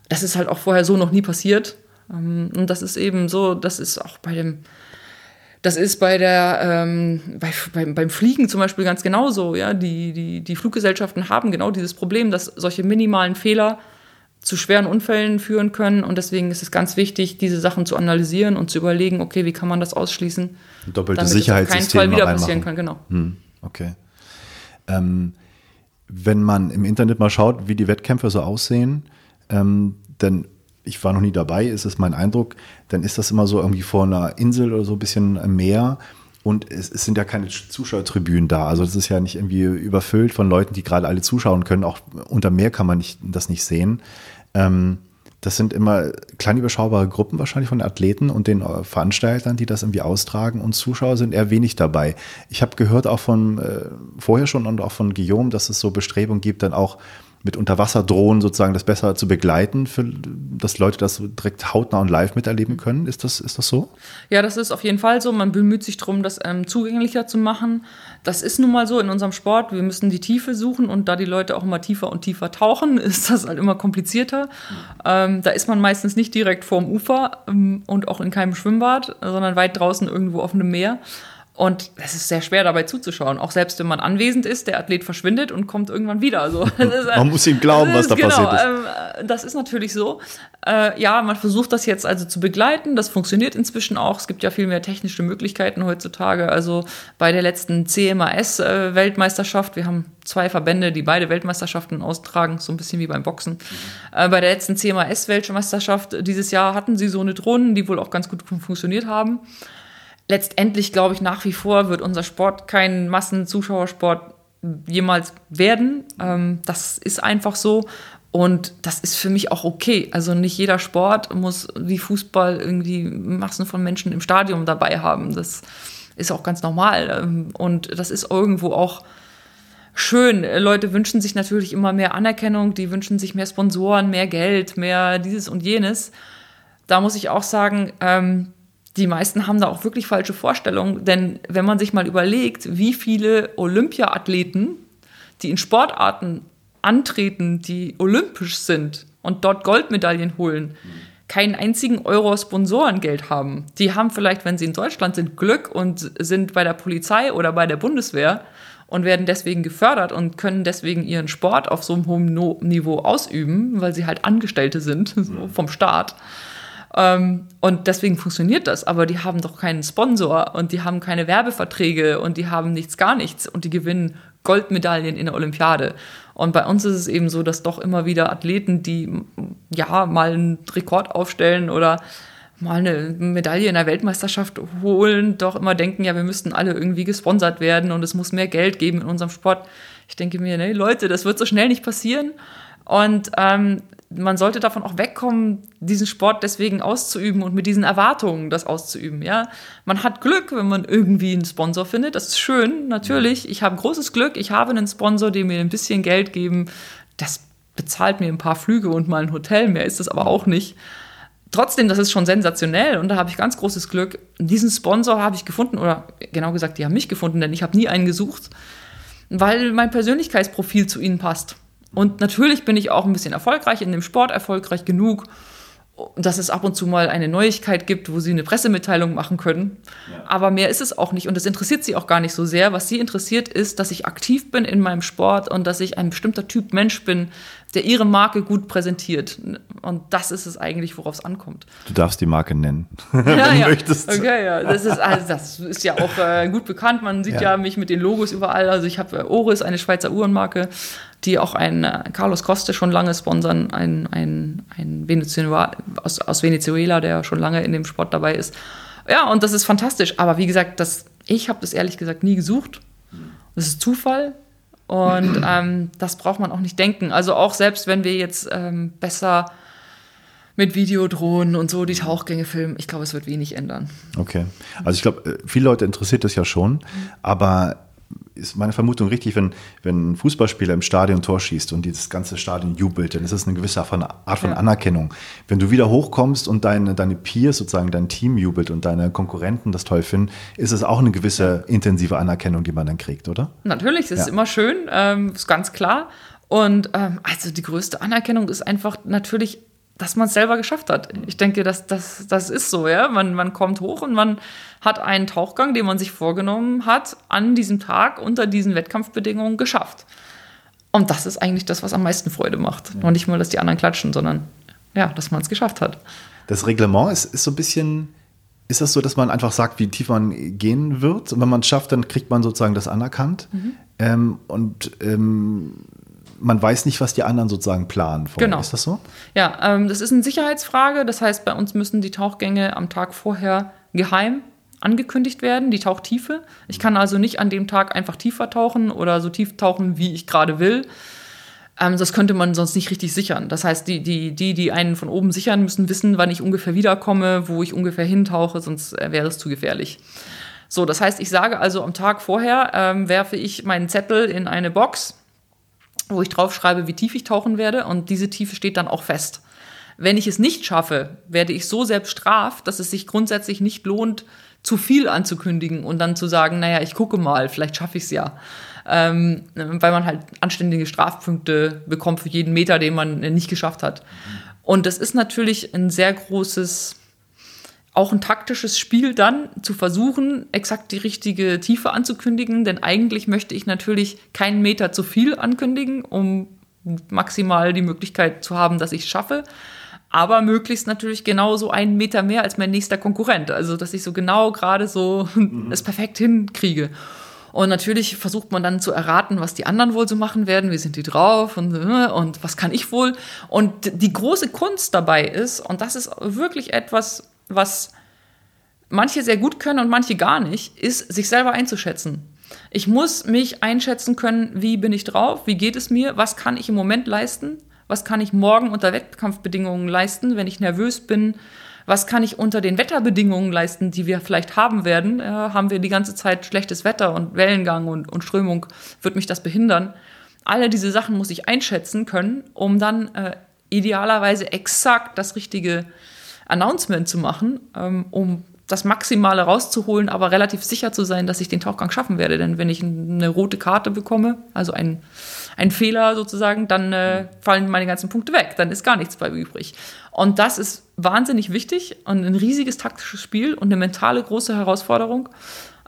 Das ist halt auch vorher so noch nie passiert. Ähm, und das ist eben so, das ist auch bei dem, das ist bei der, ähm, bei, beim, beim Fliegen zum Beispiel ganz genauso. Ja? Die, die, die Fluggesellschaften haben genau dieses Problem, dass solche minimalen Fehler zu schweren Unfällen führen können. Und deswegen ist es ganz wichtig, diese Sachen zu analysieren und zu überlegen, okay, wie kann man das ausschließen? Doppelte Sicherheitssystem. keinen Fall wieder passieren kann, genau. Hm, okay. Ähm, wenn man im Internet mal schaut, wie die Wettkämpfe so aussehen, ähm, dann ich war noch nie dabei, ist es mein Eindruck, dann ist das immer so irgendwie vor einer Insel oder so ein bisschen mehr. Und es, es, sind ja keine Zuschauertribünen da. Also das ist ja nicht irgendwie überfüllt von Leuten, die gerade alle zuschauen können. Auch unter Meer kann man nicht, das nicht sehen. Ähm, das sind immer klein überschaubare Gruppen wahrscheinlich von Athleten und den äh, Veranstaltern, die das irgendwie austragen und Zuschauer sind eher wenig dabei. Ich habe gehört auch von äh, vorher schon und auch von Guillaume, dass es so Bestrebungen gibt, dann auch mit Unterwasserdrohnen sozusagen das besser zu begleiten, für, dass Leute das direkt hautnah und live miterleben können. Ist das, ist das so? Ja, das ist auf jeden Fall so. Man bemüht sich darum, das ähm, zugänglicher zu machen. Das ist nun mal so in unserem Sport. Wir müssen die Tiefe suchen und da die Leute auch immer tiefer und tiefer tauchen, ist das halt immer komplizierter. Ähm, da ist man meistens nicht direkt vorm Ufer ähm, und auch in keinem Schwimmbad, sondern weit draußen irgendwo auf einem Meer. Und es ist sehr schwer dabei zuzuschauen. Auch selbst wenn man anwesend ist, der Athlet verschwindet und kommt irgendwann wieder. Also, ist, man muss ihm glauben, was da genau, passiert ist. Ähm, das ist natürlich so. Äh, ja, man versucht das jetzt also zu begleiten. Das funktioniert inzwischen auch. Es gibt ja viel mehr technische Möglichkeiten heutzutage. Also bei der letzten CMAS-Weltmeisterschaft, wir haben zwei Verbände, die beide Weltmeisterschaften austragen, so ein bisschen wie beim Boxen. Mhm. Äh, bei der letzten CMAS-Weltmeisterschaft dieses Jahr hatten sie so eine Drohnen, die wohl auch ganz gut funktioniert haben letztendlich glaube ich nach wie vor wird unser Sport kein Massenzuschauersport jemals werden. Ähm, das ist einfach so. Und das ist für mich auch okay. Also nicht jeder Sport muss wie Fußball irgendwie Massen von Menschen im Stadion dabei haben. Das ist auch ganz normal. Ähm, und das ist irgendwo auch schön. Leute wünschen sich natürlich immer mehr Anerkennung, die wünschen sich mehr Sponsoren, mehr Geld, mehr dieses und jenes. Da muss ich auch sagen, ähm, die meisten haben da auch wirklich falsche Vorstellungen, denn wenn man sich mal überlegt, wie viele Olympiaathleten, die in Sportarten antreten, die olympisch sind und dort Goldmedaillen holen, keinen einzigen Euro Sponsorengeld haben. Die haben vielleicht, wenn sie in Deutschland sind, Glück und sind bei der Polizei oder bei der Bundeswehr und werden deswegen gefördert und können deswegen ihren Sport auf so einem hohen Niveau ausüben, weil sie halt Angestellte sind so vom Staat. Ähm, und deswegen funktioniert das. Aber die haben doch keinen Sponsor und die haben keine Werbeverträge und die haben nichts, gar nichts und die gewinnen Goldmedaillen in der Olympiade. Und bei uns ist es eben so, dass doch immer wieder Athleten, die ja mal einen Rekord aufstellen oder mal eine Medaille in der Weltmeisterschaft holen, doch immer denken, ja, wir müssten alle irgendwie gesponsert werden und es muss mehr Geld geben in unserem Sport. Ich denke mir, nee, Leute, das wird so schnell nicht passieren. Und ähm, man sollte davon auch wegkommen, diesen Sport deswegen auszuüben und mit diesen Erwartungen das auszuüben. Ja, man hat Glück, wenn man irgendwie einen Sponsor findet. Das ist schön, natürlich. Ich habe großes Glück. Ich habe einen Sponsor, der mir ein bisschen Geld geben. Das bezahlt mir ein paar Flüge und mal ein Hotel. Mehr ist das aber auch nicht. Trotzdem, das ist schon sensationell und da habe ich ganz großes Glück. Diesen Sponsor habe ich gefunden oder genau gesagt, die haben mich gefunden, denn ich habe nie einen gesucht, weil mein Persönlichkeitsprofil zu ihnen passt. Und natürlich bin ich auch ein bisschen erfolgreich in dem Sport, erfolgreich genug, dass es ab und zu mal eine Neuigkeit gibt, wo sie eine Pressemitteilung machen können. Ja. Aber mehr ist es auch nicht und das interessiert sie auch gar nicht so sehr. Was sie interessiert ist, dass ich aktiv bin in meinem Sport und dass ich ein bestimmter Typ Mensch bin, der ihre Marke gut präsentiert. Und das ist es eigentlich, worauf es ankommt. Du darfst die Marke nennen, ja, wenn ja. du möchtest. Okay, ja. Das ist, also das ist ja auch äh, gut bekannt. Man sieht ja. ja. mich mit den Logos überall. Also ich habe äh, Oris, eine Schweizer Uhrenmarke, die auch ein äh, Carlos Coste schon lange sponsern, ein, ein, ein Venezuela, aus, aus Venezuela, der schon lange in dem Sport dabei ist. Ja, und das ist fantastisch. Aber wie gesagt, das, ich habe das ehrlich gesagt nie gesucht. Das ist Zufall. Und ähm, das braucht man auch nicht denken. Also auch selbst wenn wir jetzt ähm, besser mit Videodrohnen und so die Tauchgänge filmen, ich glaube, es wird wenig ändern. Okay. Also ich glaube, äh, viele Leute interessiert das ja schon, aber ist meine Vermutung richtig, wenn, wenn ein Fußballspieler im Stadion Tor schießt und dieses ganze Stadion jubelt, dann ist das eine gewisse Art von. Anerkennung. Wenn du wieder hochkommst und deine, deine Peers, sozusagen dein Team jubelt und deine Konkurrenten das toll finden, ist es auch eine gewisse intensive Anerkennung, die man dann kriegt, oder? Natürlich, das ja. ist immer schön, ähm, ist ganz klar. Und ähm, also die größte Anerkennung ist einfach natürlich dass man es selber geschafft hat. Ich denke, das, das, das ist so, ja. Man, man kommt hoch und man hat einen Tauchgang, den man sich vorgenommen hat, an diesem Tag unter diesen Wettkampfbedingungen geschafft. Und das ist eigentlich das, was am meisten Freude macht. Ja. Und nicht mal, dass die anderen klatschen, sondern ja, dass man es geschafft hat. Das Reglement ist, ist so ein bisschen, ist das so, dass man einfach sagt, wie tief man gehen wird? Und wenn man es schafft, dann kriegt man sozusagen das anerkannt. Mhm. Ähm, und ähm, man weiß nicht, was die anderen sozusagen planen. Vorher. Genau. Ist das so? Ja, ähm, das ist eine Sicherheitsfrage. Das heißt, bei uns müssen die Tauchgänge am Tag vorher geheim angekündigt werden, die Tauchtiefe. Ich kann also nicht an dem Tag einfach tiefer tauchen oder so tief tauchen, wie ich gerade will. Ähm, das könnte man sonst nicht richtig sichern. Das heißt, die, die, die, die einen von oben sichern, müssen wissen, wann ich ungefähr wiederkomme, wo ich ungefähr hintauche, sonst äh, wäre es zu gefährlich. So, das heißt, ich sage also am Tag vorher, ähm, werfe ich meinen Zettel in eine Box wo ich draufschreibe, wie tief ich tauchen werde und diese Tiefe steht dann auch fest. Wenn ich es nicht schaffe, werde ich so selbst straft, dass es sich grundsätzlich nicht lohnt, zu viel anzukündigen und dann zu sagen, naja, ich gucke mal, vielleicht schaffe ich es ja. Ähm, weil man halt anständige Strafpunkte bekommt für jeden Meter, den man nicht geschafft hat. Und das ist natürlich ein sehr großes auch ein taktisches Spiel dann zu versuchen, exakt die richtige Tiefe anzukündigen, denn eigentlich möchte ich natürlich keinen Meter zu viel ankündigen, um maximal die Möglichkeit zu haben, dass ich es schaffe. Aber möglichst natürlich genauso einen Meter mehr als mein nächster Konkurrent. Also, dass ich so genau gerade so mhm. es perfekt hinkriege. Und natürlich versucht man dann zu erraten, was die anderen wohl so machen werden, wie sind die drauf und, äh, und was kann ich wohl. Und die große Kunst dabei ist, und das ist wirklich etwas, was manche sehr gut können und manche gar nicht, ist, sich selber einzuschätzen. Ich muss mich einschätzen können, wie bin ich drauf, wie geht es mir, was kann ich im Moment leisten, was kann ich morgen unter Wettkampfbedingungen leisten, wenn ich nervös bin, was kann ich unter den Wetterbedingungen leisten, die wir vielleicht haben werden. Ja, haben wir die ganze Zeit schlechtes Wetter und Wellengang und, und Strömung, wird mich das behindern. Alle diese Sachen muss ich einschätzen können, um dann äh, idealerweise exakt das richtige Announcement zu machen, ähm, um das Maximale rauszuholen, aber relativ sicher zu sein, dass ich den Tauchgang schaffen werde. Denn wenn ich eine rote Karte bekomme, also ein, ein Fehler sozusagen, dann äh, fallen meine ganzen Punkte weg. Dann ist gar nichts bei übrig. Und das ist wahnsinnig wichtig und ein riesiges taktisches Spiel und eine mentale große Herausforderung.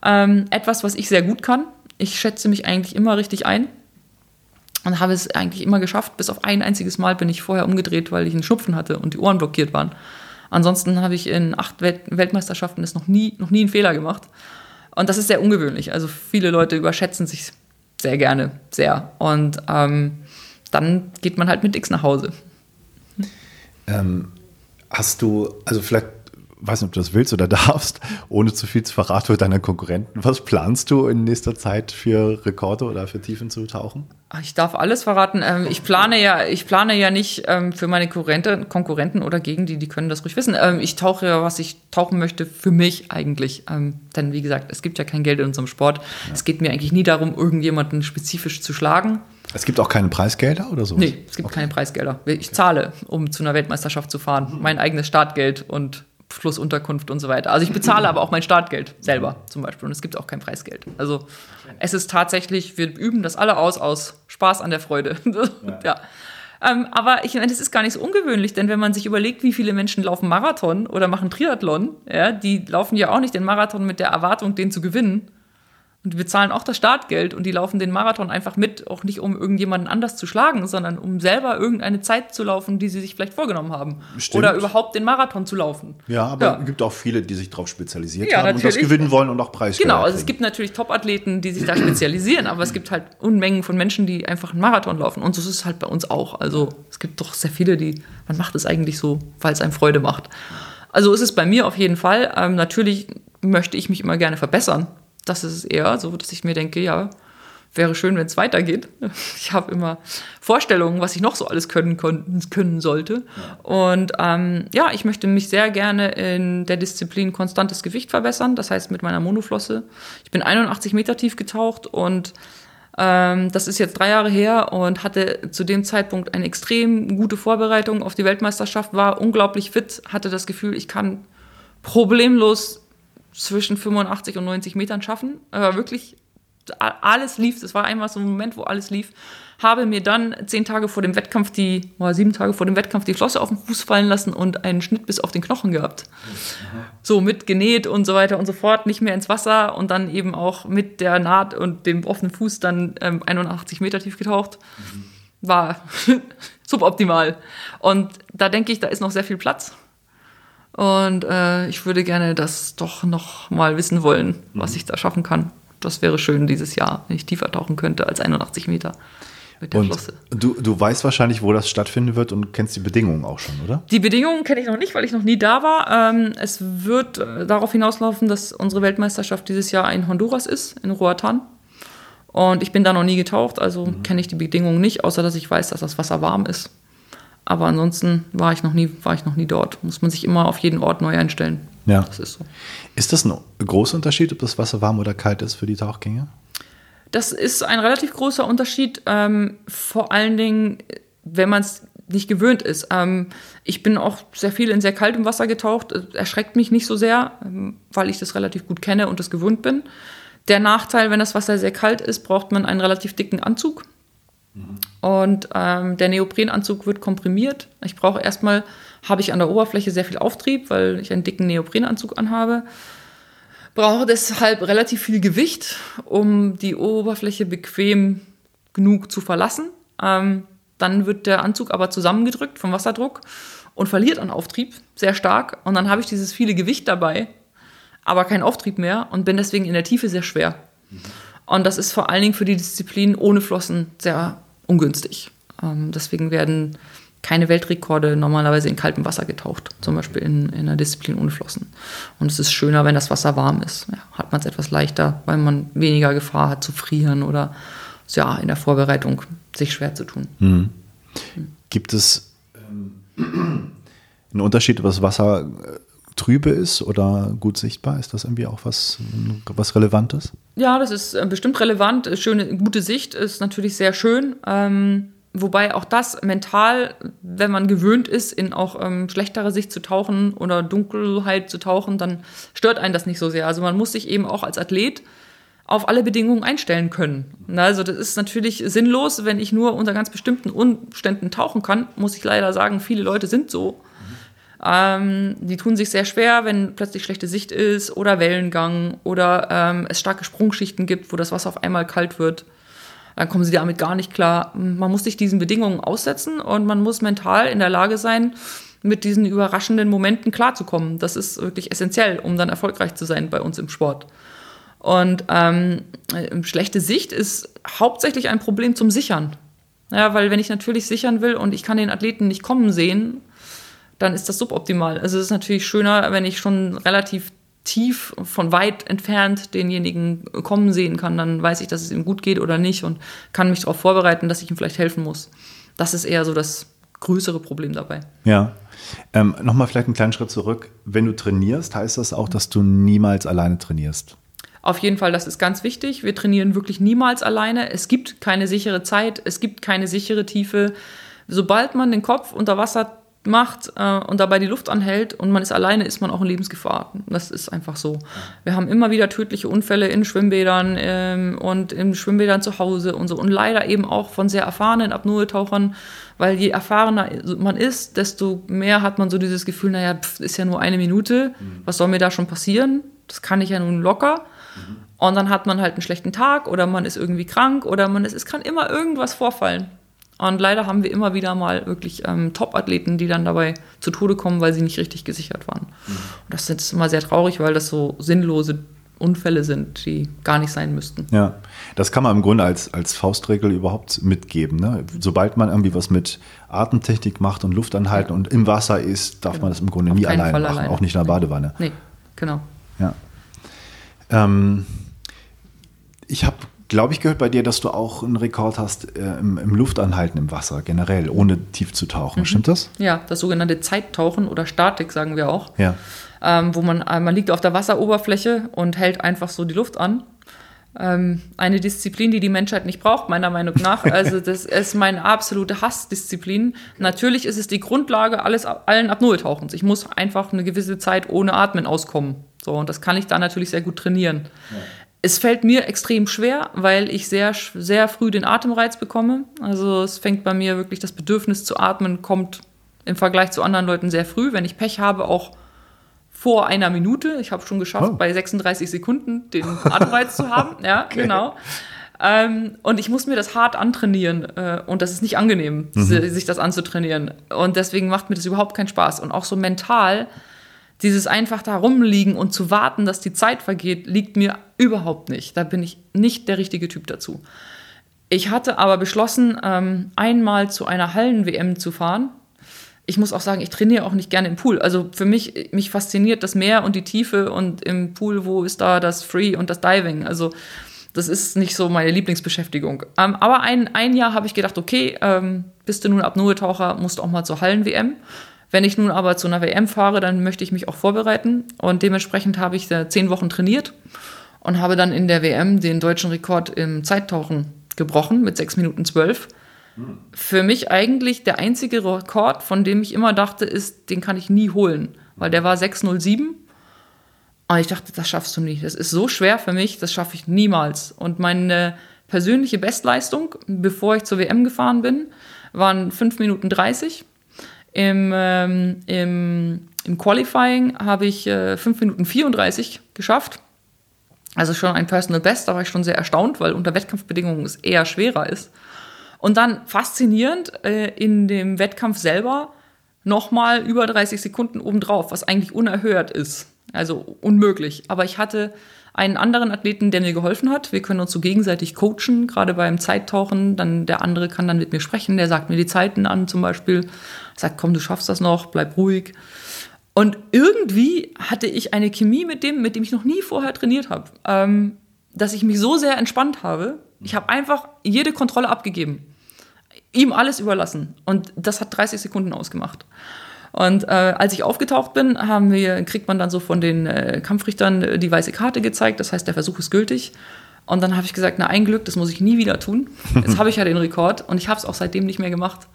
Ähm, etwas, was ich sehr gut kann. Ich schätze mich eigentlich immer richtig ein und habe es eigentlich immer geschafft. Bis auf ein einziges Mal bin ich vorher umgedreht, weil ich einen Schnupfen hatte und die Ohren blockiert waren. Ansonsten habe ich in acht Welt Weltmeisterschaften das noch nie, noch nie einen Fehler gemacht. Und das ist sehr ungewöhnlich. Also viele Leute überschätzen sich sehr gerne, sehr. Und ähm, dann geht man halt mit X nach Hause. Ähm, hast du, also vielleicht weiß nicht, ob du das willst oder darfst, ohne zu viel zu verraten für deine Konkurrenten. Was planst du in nächster Zeit für Rekorde oder für Tiefen zu tauchen? Ich darf alles verraten. Ähm, ich plane ja, ich plane ja nicht ähm, für meine Konkurrenten oder gegen die, die können das ruhig wissen. Ähm, ich tauche ja, was ich tauchen möchte, für mich eigentlich. Denn wie gesagt, es gibt ja kein Geld in unserem Sport. Ja. Es geht mir eigentlich nie darum, irgendjemanden spezifisch zu schlagen. Es gibt auch keine Preisgelder oder so? Nee, es gibt okay. keine Preisgelder. Ich zahle, um zu einer Weltmeisterschaft zu fahren. Mein eigenes Startgeld und Flussunterkunft und so weiter. Also ich bezahle aber auch mein Startgeld selber zum Beispiel und es gibt auch kein Preisgeld. Also es ist tatsächlich, wir üben das alle aus aus Spaß an der Freude. ja. ja. Ähm, aber ich meine, das ist gar nicht so ungewöhnlich, denn wenn man sich überlegt, wie viele Menschen laufen Marathon oder machen Triathlon, ja, die laufen ja auch nicht den Marathon mit der Erwartung, den zu gewinnen, und die bezahlen auch das Startgeld und die laufen den Marathon einfach mit, auch nicht um irgendjemanden anders zu schlagen, sondern um selber irgendeine Zeit zu laufen, die sie sich vielleicht vorgenommen haben. Stimmt. Oder überhaupt den Marathon zu laufen. Ja, aber ja. es gibt auch viele, die sich darauf spezialisiert ja, haben natürlich. und das gewinnen wollen und auch Preisgelder. Genau, also es gibt natürlich Top-Athleten, die sich da spezialisieren, aber es gibt halt Unmengen von Menschen, die einfach einen Marathon laufen. Und so ist es halt bei uns auch. Also es gibt doch sehr viele, die, man macht es eigentlich so, weil es einem Freude macht. Also ist es bei mir auf jeden Fall. Ähm, natürlich möchte ich mich immer gerne verbessern das ist es eher so, dass ich mir denke, ja, wäre schön, wenn es weitergeht. Ich habe immer Vorstellungen, was ich noch so alles können, können sollte. Ja. Und ähm, ja, ich möchte mich sehr gerne in der Disziplin konstantes Gewicht verbessern, das heißt mit meiner Monoflosse. Ich bin 81 Meter tief getaucht und ähm, das ist jetzt drei Jahre her und hatte zu dem Zeitpunkt eine extrem gute Vorbereitung auf die Weltmeisterschaft, war unglaublich fit, hatte das Gefühl, ich kann problemlos zwischen 85 und 90 Metern schaffen. Aber wirklich alles lief. Es war einmal so ein Moment, wo alles lief. Habe mir dann zehn Tage vor dem Wettkampf die, oder sieben Tage vor dem Wettkampf die Flosse auf den Fuß fallen lassen und einen Schnitt bis auf den Knochen gehabt. So mit genäht und so weiter und so fort, nicht mehr ins Wasser und dann eben auch mit der Naht und dem offenen Fuß dann ähm, 81 Meter tief getaucht. War suboptimal. Und da denke ich, da ist noch sehr viel Platz. Und äh, ich würde gerne das doch noch mal wissen wollen, was mhm. ich da schaffen kann. Das wäre schön dieses Jahr, wenn ich tiefer tauchen könnte als 81 Meter mit der und Flosse. Du, du weißt wahrscheinlich, wo das stattfinden wird und kennst die Bedingungen auch schon, oder? Die Bedingungen kenne ich noch nicht, weil ich noch nie da war. Ähm, es wird äh, darauf hinauslaufen, dass unsere Weltmeisterschaft dieses Jahr in Honduras ist, in Roatan. Und ich bin da noch nie getaucht, also mhm. kenne ich die Bedingungen nicht, außer dass ich weiß, dass das Wasser warm ist. Aber ansonsten war ich noch nie, war ich noch nie dort. Muss man sich immer auf jeden Ort neu einstellen. Ja. Das ist so. Ist das ein großer Unterschied, ob das Wasser warm oder kalt ist für die Tauchgänge? Das ist ein relativ großer Unterschied, ähm, vor allen Dingen, wenn man es nicht gewöhnt ist. Ähm, ich bin auch sehr viel in sehr kaltem Wasser getaucht. Erschreckt mich nicht so sehr, ähm, weil ich das relativ gut kenne und das gewöhnt bin. Der Nachteil, wenn das Wasser sehr kalt ist, braucht man einen relativ dicken Anzug. Und ähm, der Neoprenanzug wird komprimiert. Ich brauche erstmal habe ich an der Oberfläche sehr viel Auftrieb, weil ich einen dicken Neoprenanzug anhabe. Brauche deshalb relativ viel Gewicht, um die Oberfläche bequem genug zu verlassen. Ähm, dann wird der Anzug aber zusammengedrückt vom Wasserdruck und verliert an Auftrieb sehr stark. Und dann habe ich dieses viele Gewicht dabei, aber keinen Auftrieb mehr und bin deswegen in der Tiefe sehr schwer. Und das ist vor allen Dingen für die Disziplin ohne Flossen sehr ungünstig. Ähm, deswegen werden keine Weltrekorde normalerweise in kaltem Wasser getaucht, zum Beispiel in, in einer Disziplin ohne Flossen. Und es ist schöner, wenn das Wasser warm ist. Ja, hat man es etwas leichter, weil man weniger Gefahr hat zu frieren oder ja, in der Vorbereitung sich schwer zu tun. Mhm. Gibt es ähm, einen Unterschied, das Wasser äh, trübe ist oder gut sichtbar? Ist das irgendwie auch was, was Relevantes? Ja, das ist äh, bestimmt relevant. Schöne, gute Sicht ist natürlich sehr schön. Ähm, wobei auch das mental, wenn man gewöhnt ist, in auch ähm, schlechtere Sicht zu tauchen oder Dunkelheit zu tauchen, dann stört einen das nicht so sehr. Also man muss sich eben auch als Athlet auf alle Bedingungen einstellen können. Also das ist natürlich sinnlos, wenn ich nur unter ganz bestimmten Umständen tauchen kann, muss ich leider sagen, viele Leute sind so. Ähm, die tun sich sehr schwer, wenn plötzlich schlechte Sicht ist oder Wellengang oder ähm, es starke Sprungschichten gibt, wo das Wasser auf einmal kalt wird. Dann kommen sie damit gar nicht klar. Man muss sich diesen Bedingungen aussetzen und man muss mental in der Lage sein, mit diesen überraschenden Momenten klarzukommen. Das ist wirklich essentiell, um dann erfolgreich zu sein bei uns im Sport. Und ähm, schlechte Sicht ist hauptsächlich ein Problem zum Sichern. Ja, weil wenn ich natürlich sichern will und ich kann den Athleten nicht kommen sehen, dann ist das suboptimal. Also es ist natürlich schöner, wenn ich schon relativ tief von weit entfernt denjenigen kommen sehen kann, dann weiß ich, dass es ihm gut geht oder nicht und kann mich darauf vorbereiten, dass ich ihm vielleicht helfen muss. Das ist eher so das größere Problem dabei. Ja. Ähm, Nochmal vielleicht einen kleinen Schritt zurück. Wenn du trainierst, heißt das auch, dass du niemals alleine trainierst? Auf jeden Fall, das ist ganz wichtig. Wir trainieren wirklich niemals alleine. Es gibt keine sichere Zeit, es gibt keine sichere Tiefe. Sobald man den Kopf unter Wasser macht äh, und dabei die Luft anhält und man ist alleine, ist man auch in Lebensgefahr. Das ist einfach so. Wir haben immer wieder tödliche Unfälle in Schwimmbädern ähm, und in Schwimmbädern zu Hause und so. Und leider eben auch von sehr erfahrenen Apnoe-Tauchern, weil je erfahrener man ist, desto mehr hat man so dieses Gefühl, naja, pff, ist ja nur eine Minute, mhm. was soll mir da schon passieren? Das kann ich ja nun locker. Mhm. Und dann hat man halt einen schlechten Tag oder man ist irgendwie krank oder man ist, es kann immer irgendwas vorfallen. Und leider haben wir immer wieder mal wirklich ähm, Top-Athleten, die dann dabei zu Tode kommen, weil sie nicht richtig gesichert waren. Mhm. Und das ist immer sehr traurig, weil das so sinnlose Unfälle sind, die gar nicht sein müssten. Ja, das kann man im Grunde als, als Faustregel überhaupt mitgeben. Ne? Sobald man irgendwie was mit Atemtechnik macht und Luft anhalten ja. und im Wasser ist, darf genau. man das im Grunde Auf nie alleine machen, alleine. auch nicht in der Badewanne. Nee, genau. Ja. Ähm, ich habe glaube ich, gehört bei dir, dass du auch einen Rekord hast äh, im, im, Luftanhalten im Wasser, generell, ohne tief zu tauchen. Mhm. Stimmt das? Ja, das sogenannte Zeittauchen oder Statik, sagen wir auch. Ja. Ähm, wo man, äh, man liegt auf der Wasseroberfläche und hält einfach so die Luft an. Ähm, eine Disziplin, die die Menschheit nicht braucht, meiner Meinung nach. Also das ist meine absolute Hassdisziplin. Natürlich ist es die Grundlage alles, allen Apnoe-Tauchens. Ich muss einfach eine gewisse Zeit ohne Atmen auskommen. So, und das kann ich da natürlich sehr gut trainieren. Ja. Es fällt mir extrem schwer, weil ich sehr, sehr früh den Atemreiz bekomme. Also es fängt bei mir wirklich das Bedürfnis zu atmen, kommt im Vergleich zu anderen Leuten sehr früh. Wenn ich Pech habe, auch vor einer Minute. Ich habe schon geschafft, oh. bei 36 Sekunden den Atemreiz zu haben. Ja, okay. genau. Ähm, und ich muss mir das hart antrainieren. Äh, und das ist nicht angenehm, mhm. sich das anzutrainieren. Und deswegen macht mir das überhaupt keinen Spaß. Und auch so mental dieses einfach da rumliegen und zu warten, dass die Zeit vergeht, liegt mir überhaupt nicht. Da bin ich nicht der richtige Typ dazu. Ich hatte aber beschlossen, ähm, einmal zu einer Hallen-WM zu fahren. Ich muss auch sagen, ich trainiere auch nicht gerne im Pool. Also für mich, mich fasziniert das Meer und die Tiefe und im Pool, wo ist da das Free und das Diving? Also das ist nicht so meine Lieblingsbeschäftigung. Ähm, aber ein, ein Jahr habe ich gedacht, okay, ähm, bist du nun Apnoe-Taucher, musst du auch mal zur Hallen-WM. Wenn ich nun aber zu einer WM fahre, dann möchte ich mich auch vorbereiten und dementsprechend habe ich zehn Wochen trainiert und habe dann in der WM den deutschen Rekord im Zeittauchen gebrochen mit 6 Minuten 12. Für mich eigentlich der einzige Rekord, von dem ich immer dachte, ist, den kann ich nie holen, weil der war 607. Und ich dachte, das schaffst du nie. Das ist so schwer für mich, das schaffe ich niemals. Und meine persönliche Bestleistung, bevor ich zur WM gefahren bin, waren 5 Minuten 30. Im, ähm, im, im Qualifying habe ich äh, 5 Minuten 34 geschafft. Also schon ein Personal Best, da war ich schon sehr erstaunt, weil unter Wettkampfbedingungen es eher schwerer ist. Und dann faszinierend äh, in dem Wettkampf selber nochmal über 30 Sekunden obendrauf, was eigentlich unerhört ist. Also unmöglich. Aber ich hatte einen anderen Athleten, der mir geholfen hat. Wir können uns so gegenseitig coachen, gerade beim Zeittauchen. Dann der andere kann dann mit mir sprechen, der sagt mir die Zeiten an zum Beispiel, sagt, komm, du schaffst das noch, bleib ruhig. Und irgendwie hatte ich eine Chemie mit dem, mit dem ich noch nie vorher trainiert habe, ähm, dass ich mich so sehr entspannt habe. Ich habe einfach jede Kontrolle abgegeben, ihm alles überlassen. Und das hat 30 Sekunden ausgemacht. Und äh, als ich aufgetaucht bin, haben wir, kriegt man dann so von den äh, Kampfrichtern äh, die weiße Karte gezeigt. Das heißt, der Versuch ist gültig. Und dann habe ich gesagt, na ein Glück, das muss ich nie wieder tun. Jetzt habe ich ja den Rekord und ich habe es auch seitdem nicht mehr gemacht,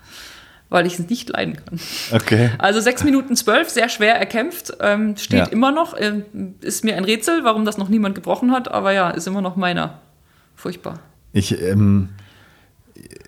weil ich es nicht leiden kann. Okay. Also sechs Minuten zwölf, sehr schwer erkämpft, ähm, steht Ja. immer noch. Äh, ist mir ein Rätsel, warum das noch niemand gebrochen hat, aber ja, ist immer noch meiner. Furchtbar. Ich, ähm,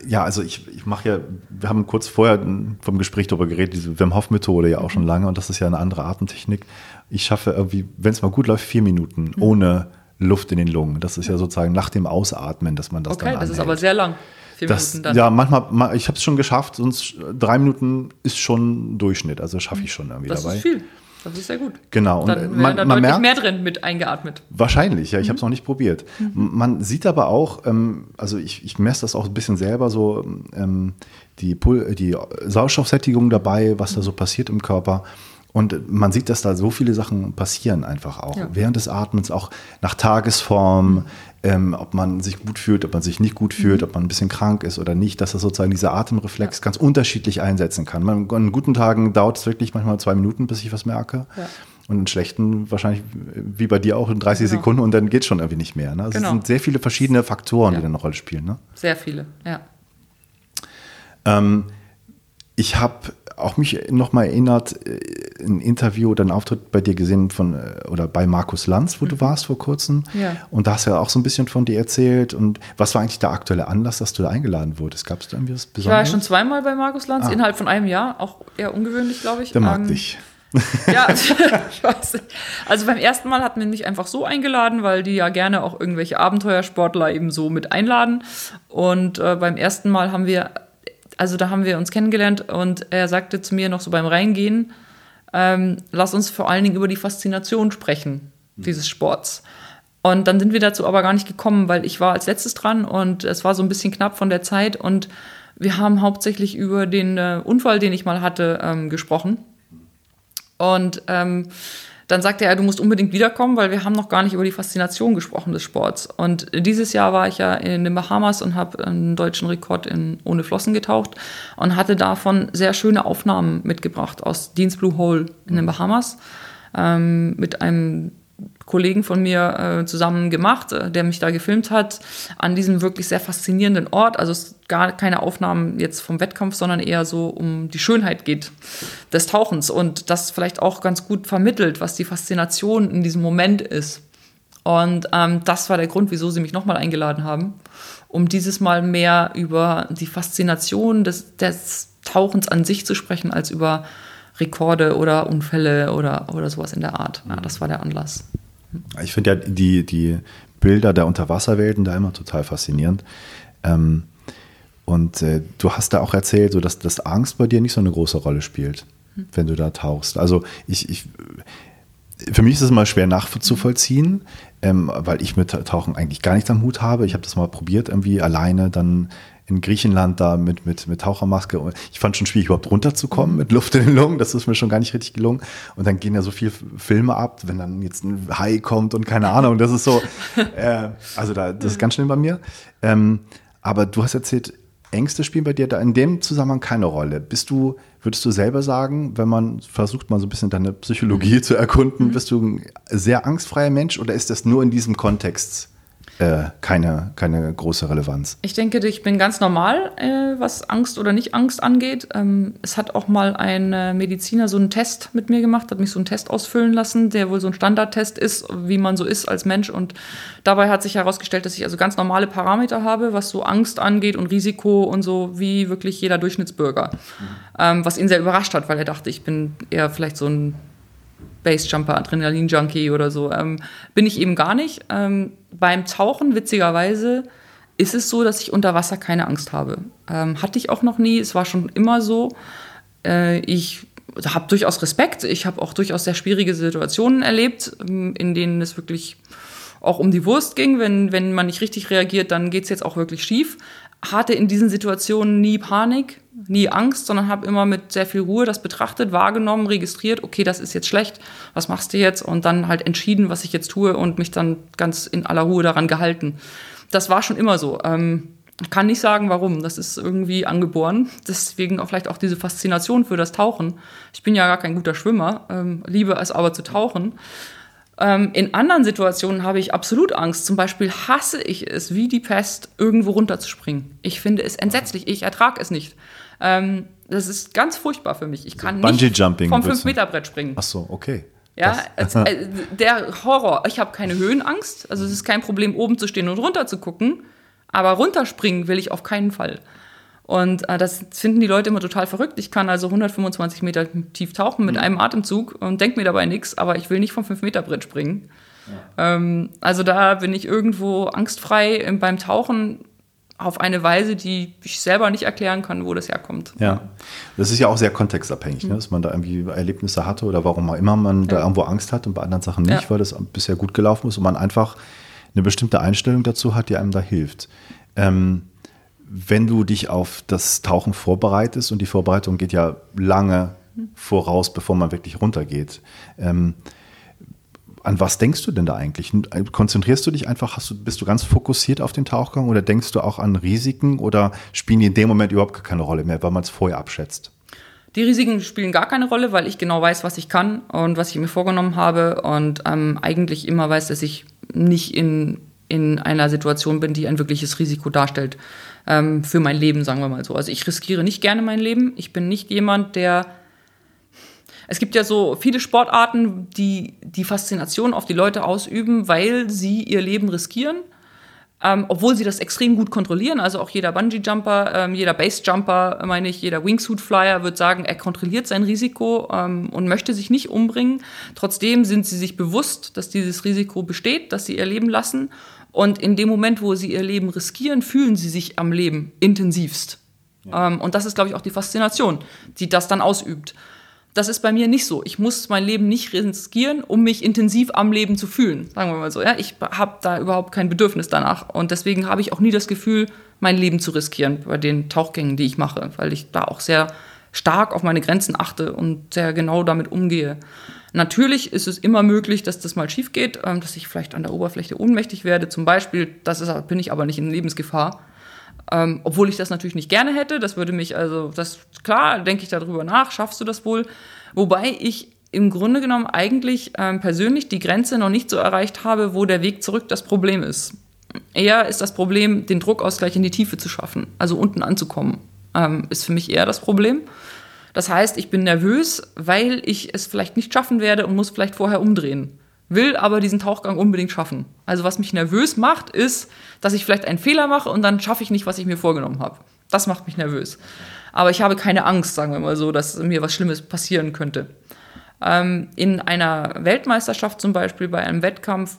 ja, also ich, ich mache ja, wir haben kurz vorher vom Gespräch darüber geredet, diese Wim Hof Methode ja auch schon lange und das ist ja eine andere Atemtechnik. Ich schaffe irgendwie, wenn es mal gut läuft, vier Minuten ohne Luft in den Lungen. Das ist ja sozusagen nach dem Ausatmen, dass man das Okay, dann das ist aber sehr lang. Vier Das, Minuten dann. ja, manchmal, ma- ich habe es schon geschafft, sonst drei Minuten ist schon Durchschnitt, also schaffe ich schon irgendwie das dabei. ist viel. Das ist sehr gut. Genau, und Dann äh, man, da man merkt, mehr drin mit eingeatmet. Wahrscheinlich, ja, ich habe es noch nicht probiert. M- Man sieht aber auch, ähm, also ich, ich messe das auch ein bisschen selber so, ähm, die, Pul die Sauerstoffsättigung dabei, was da so passiert im Körper. Und man sieht, dass da so viele Sachen passieren einfach auch. Ja. Während des Atmens, auch nach Tagesform, ähm, ob man sich gut fühlt, ob man sich nicht gut fühlt, ob man ein bisschen krank ist oder nicht, dass das sozusagen dieser Atemreflex ganz unterschiedlich einsetzen kann. Man, an guten Tagen dauert es wirklich manchmal zwei Minuten, bis ich was merke. Ja. Und in schlechten wahrscheinlich wie bei dir auch in 30 Genau. Sekunden und dann geht es schon irgendwie nicht mehr. Ne? Also Genau. Es sind sehr viele verschiedene Faktoren, Ja. die da eine Rolle spielen. Ne? Sehr viele, ja. Ähm, ich habe auch mich nochmal erinnert, äh, ein Interview oder einen Auftritt bei dir gesehen von äh, oder bei Markus Lanz, wo du warst vor kurzem. Mhm. Ja. Und da hast du ja auch so ein bisschen von dir erzählt. Und was war eigentlich der aktuelle Anlass, dass du da eingeladen wurdest? Gab es da irgendwie was Ich war ja Besonderes? schon zweimal bei Markus Lanz, Ah. innerhalb von einem Jahr, auch eher ungewöhnlich, glaube ich. Der mag Ähm, dich. Ja, ich weiß nicht. Also beim ersten Mal hat man mich einfach so eingeladen, weil die ja gerne auch irgendwelche Abenteuersportler eben so mit einladen. Und äh, beim ersten Mal haben wir, also da haben wir uns kennengelernt und er sagte zu mir noch so beim Reingehen, ähm, lass uns vor allen Dingen über die Faszination sprechen dieses Sports. Und dann sind wir dazu aber gar nicht gekommen, weil ich war als letztes dran und es war so ein bisschen knapp von der Zeit und wir haben hauptsächlich über den äh, Unfall, den ich mal hatte, ähm, gesprochen. Und ähm, dann sagte er, du musst unbedingt wiederkommen, weil wir haben noch gar nicht über die Faszination gesprochen des Sports. Und dieses Jahr war ich ja in den Bahamas und habe einen deutschen Rekord in, ohne Flossen getaucht und hatte davon sehr schöne Aufnahmen mitgebracht aus Dean's Blue Hole in den Bahamas ähm, mit einem Kollegen von mir äh, zusammen gemacht, äh, der mich da gefilmt hat, an diesem wirklich sehr faszinierenden Ort. Also es gar keine Aufnahmen jetzt vom Wettkampf, sondern eher so um die Schönheit geht des Tauchens und das vielleicht auch ganz gut vermittelt, was die Faszination in diesem Moment ist. Und ähm, das war der Grund, wieso sie mich nochmal eingeladen haben, um dieses Mal mehr über die Faszination des, des Tauchens an sich zu sprechen, als über Rekorde oder Unfälle oder, oder sowas in der Art. Ja, das war der Anlass. Ich finde ja die, die Bilder der Unterwasserwelten da immer total faszinierend. Ähm, und äh, du hast da auch erzählt, so dass, dass Angst bei dir nicht so eine große Rolle spielt, wenn du da tauchst. Also ich, ich für mich ist es immer schwer nachzuvollziehen, ähm, weil ich mit Tauchen eigentlich gar nichts am Hut habe. Ich habe das mal probiert, irgendwie alleine dann in Griechenland da mit, mit, mit Tauchermaske. Und Ich fand schon schwierig, überhaupt runterzukommen mit Luft in den Lungen. Das ist mir schon gar nicht richtig gelungen. Und dann gehen ja so viele Filme ab, wenn dann jetzt ein Hai kommt und keine Ahnung. Das ist so, äh, also da, das ist ganz schlimm bei mir. Ähm, aber du hast erzählt, Ängste spielen bei dir da in dem Zusammenhang keine Rolle. Bist du, würdest du selber sagen, wenn man versucht, mal so ein bisschen deine Psychologie zu erkunden, bist du ein sehr angstfreier Mensch oder ist das nur in diesem Kontext äh, keine, keine große Relevanz. Ich denke, ich bin ganz normal, äh, was Angst oder nicht Angst angeht. Ähm, es hat auch mal ein äh, Mediziner so einen Test mit mir gemacht, hat mich so einen Test ausfüllen lassen, der wohl so ein Standardtest ist, wie man so ist als Mensch. Und dabei hat sich herausgestellt, dass ich also ganz normale Parameter habe, was so Angst angeht und Risiko und so, wie wirklich jeder Durchschnittsbürger. Mhm. Ähm, was ihn sehr überrascht hat, weil er dachte, ich bin eher vielleicht so ein Basejumper, Adrenalin-Junkie oder so. Ähm, bin ich eben gar nicht. Ähm, beim Tauchen, witzigerweise, ist es so, dass ich unter Wasser keine Angst habe. Ähm, hatte ich auch noch nie. Es war schon immer so. Äh, ich habe durchaus Respekt. Ich habe auch durchaus sehr schwierige Situationen erlebt, ähm, in denen es wirklich auch um die Wurst ging. Wenn, wenn man nicht richtig reagiert, dann geht es jetzt auch wirklich schief. Hatte in diesen Situationen nie Panik, nie Angst, sondern habe immer mit sehr viel Ruhe das betrachtet, wahrgenommen, registriert, okay, das ist jetzt schlecht, was machst du jetzt? Und dann halt entschieden, was ich jetzt tue und mich dann ganz in aller Ruhe daran gehalten. Das war schon immer so. Ähm, ich kann nicht sagen, warum. Das ist irgendwie angeboren. Deswegen auch vielleicht auch diese Faszination für das Tauchen. Ich bin ja gar kein guter Schwimmer, ähm, liebe es aber zu tauchen. Ähm, in anderen Situationen habe ich absolut Angst. Zum Beispiel hasse ich es wie die Pest, irgendwo runterzuspringen. Ich finde es entsetzlich. Ich ertrage es nicht. Ähm, das ist ganz furchtbar für mich. Ich kann so nicht vom 5-Meter-Brett springen. Ach so, okay. Ja, äh, der Horror. Ich habe keine Höhenangst. Also es ist kein Problem, oben zu stehen und runter zu gucken. Aber runterspringen will ich auf keinen Fall. Und äh, das finden die Leute immer total verrückt. Ich kann also 125 Meter tief tauchen mit mhm. einem Atemzug und denke mir dabei nichts, aber ich will nicht vom 5-Meter-Brett springen. Ja. Ähm, also da bin ich irgendwo angstfrei beim Tauchen auf eine Weise, die ich selber nicht erklären kann, wo das herkommt. Ja, das ist ja auch sehr kontextabhängig, mhm. ne? dass man da irgendwie Erlebnisse hatte oder warum auch immer man ja. da irgendwo Angst hat und bei anderen Sachen nicht, ja. weil das bisher gut gelaufen ist und man einfach eine bestimmte Einstellung dazu hat, die einem da hilft. Ähm, wenn du dich auf das Tauchen vorbereitest und die Vorbereitung geht ja lange voraus, bevor man wirklich runtergeht. Ähm, an was denkst du denn da eigentlich? Konzentrierst du dich einfach, du, bist du ganz fokussiert auf den Tauchgang oder denkst du auch an Risiken oder spielen die in dem Moment überhaupt keine Rolle mehr, weil man es vorher abschätzt? Die Risiken spielen gar keine Rolle, weil ich genau weiß, was ich kann und was ich mir vorgenommen habe und ähm, eigentlich immer weiß, dass ich nicht in, in einer Situation bin, die ein wirkliches Risiko darstellt ähm, für mein Leben, sagen wir mal so. Also ich riskiere nicht gerne mein Leben. Ich bin nicht jemand, der es gibt ja so viele Sportarten, die die Faszination auf die Leute ausüben, weil sie ihr Leben riskieren. Ähm, obwohl sie das extrem gut kontrollieren. Also auch jeder Bungee-Jumper, ähm, jeder Base-Jumper, meine ich, jeder Wingsuit-Flyer wird sagen, er kontrolliert sein Risiko ähm, und möchte sich nicht umbringen. Trotzdem sind sie sich bewusst, dass dieses Risiko besteht, dass sie ihr Leben lassen. Und in dem Moment, wo sie ihr Leben riskieren, fühlen sie sich am Leben intensivst. Ja. Ähm, und das ist, glaube ich, auch die Faszination, die das dann ausübt. Das ist bei mir nicht so. Ich muss mein Leben nicht riskieren, um mich intensiv am Leben zu fühlen. Sagen wir mal so. Ja, ich habe da überhaupt kein Bedürfnis danach. Und deswegen habe ich auch nie das Gefühl, mein Leben zu riskieren bei den Tauchgängen, die ich mache, weil ich da auch sehr stark auf meine Grenzen achte und sehr genau damit umgehe. Natürlich ist es immer möglich, dass das mal schief geht, ähm, dass ich vielleicht an der Oberfläche ohnmächtig werde. Zum Beispiel, das ist, bin ich aber nicht in Lebensgefahr. Ähm, obwohl ich das natürlich nicht gerne hätte. Das würde mich, also, das klar, denke ich darüber nach, schaffst du das wohl. Wobei ich im Grunde genommen eigentlich ähm, persönlich die Grenze noch nicht so erreicht habe, wo der Weg zurück das Problem ist. Eher ist das Problem, den Druckausgleich in die Tiefe zu schaffen, also unten anzukommen, ähm, ist für mich eher das Problem. Das heißt, ich bin nervös, weil ich es vielleicht nicht schaffen werde und muss vielleicht vorher umdrehen will aber diesen Tauchgang unbedingt schaffen. Also was mich nervös macht, ist, dass ich vielleicht einen Fehler mache und dann schaffe ich nicht, was ich mir vorgenommen habe. Das macht mich nervös. Aber ich habe keine Angst, sagen wir mal so, dass mir was Schlimmes passieren könnte. Ähm, in einer Weltmeisterschaft zum Beispiel, bei einem Wettkampf,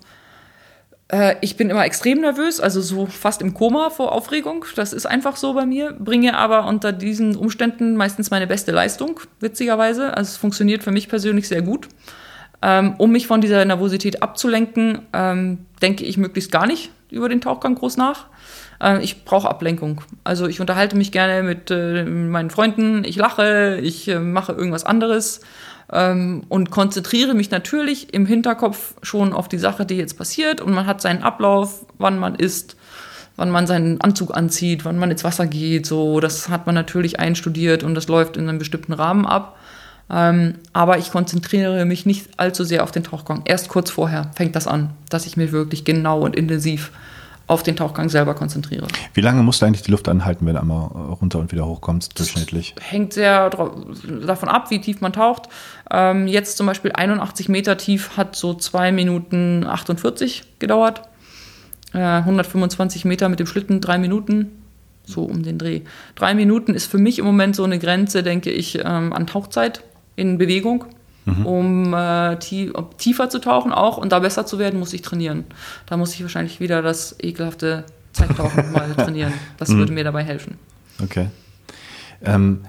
äh, ich bin immer extrem nervös, also so fast im Koma vor Aufregung. Das ist einfach so bei mir. Bringe aber unter diesen Umständen meistens meine beste Leistung, witzigerweise. Also es funktioniert für mich persönlich sehr gut. Ähm, um mich von dieser Nervosität abzulenken, ähm, denke ich möglichst gar nicht über den Tauchgang groß nach. Ähm, ich brauche Ablenkung. Also ich unterhalte mich gerne mit äh, meinen Freunden, ich lache, ich äh, mache irgendwas anderes ähm, und konzentriere mich natürlich im Hinterkopf schon auf die Sache, die jetzt passiert. Und man hat seinen Ablauf, wann man isst, wann man seinen Anzug anzieht, wann man ins Wasser geht. So, das hat man natürlich einstudiert und das läuft in einem bestimmten Rahmen ab. Ähm, aber ich konzentriere mich nicht allzu sehr auf den Tauchgang. Erst kurz vorher fängt das an, dass ich mir wirklich genau und intensiv auf den Tauchgang selber konzentriere. Wie lange musst du eigentlich die Luft anhalten, wenn du einmal runter und wieder hochkommst, durchschnittlich? Das hängt sehr davon ab, wie tief man taucht. Ähm, jetzt zum Beispiel 81 Meter tief hat so 2 Minuten 48 gedauert. Äh, 125 Meter mit dem Schlitten 3 Minuten, so um den Dreh. 3 Minuten ist für mich im Moment so eine Grenze, denke ich, ähm, an Tauchzeit in Bewegung. Mhm. Um äh, tie tiefer zu tauchen auch und da besser zu werden, muss ich trainieren. Da muss ich wahrscheinlich wieder das ekelhafte Zeittauchen mal trainieren. Das mhm. würde mir dabei helfen. Okay. Ähm,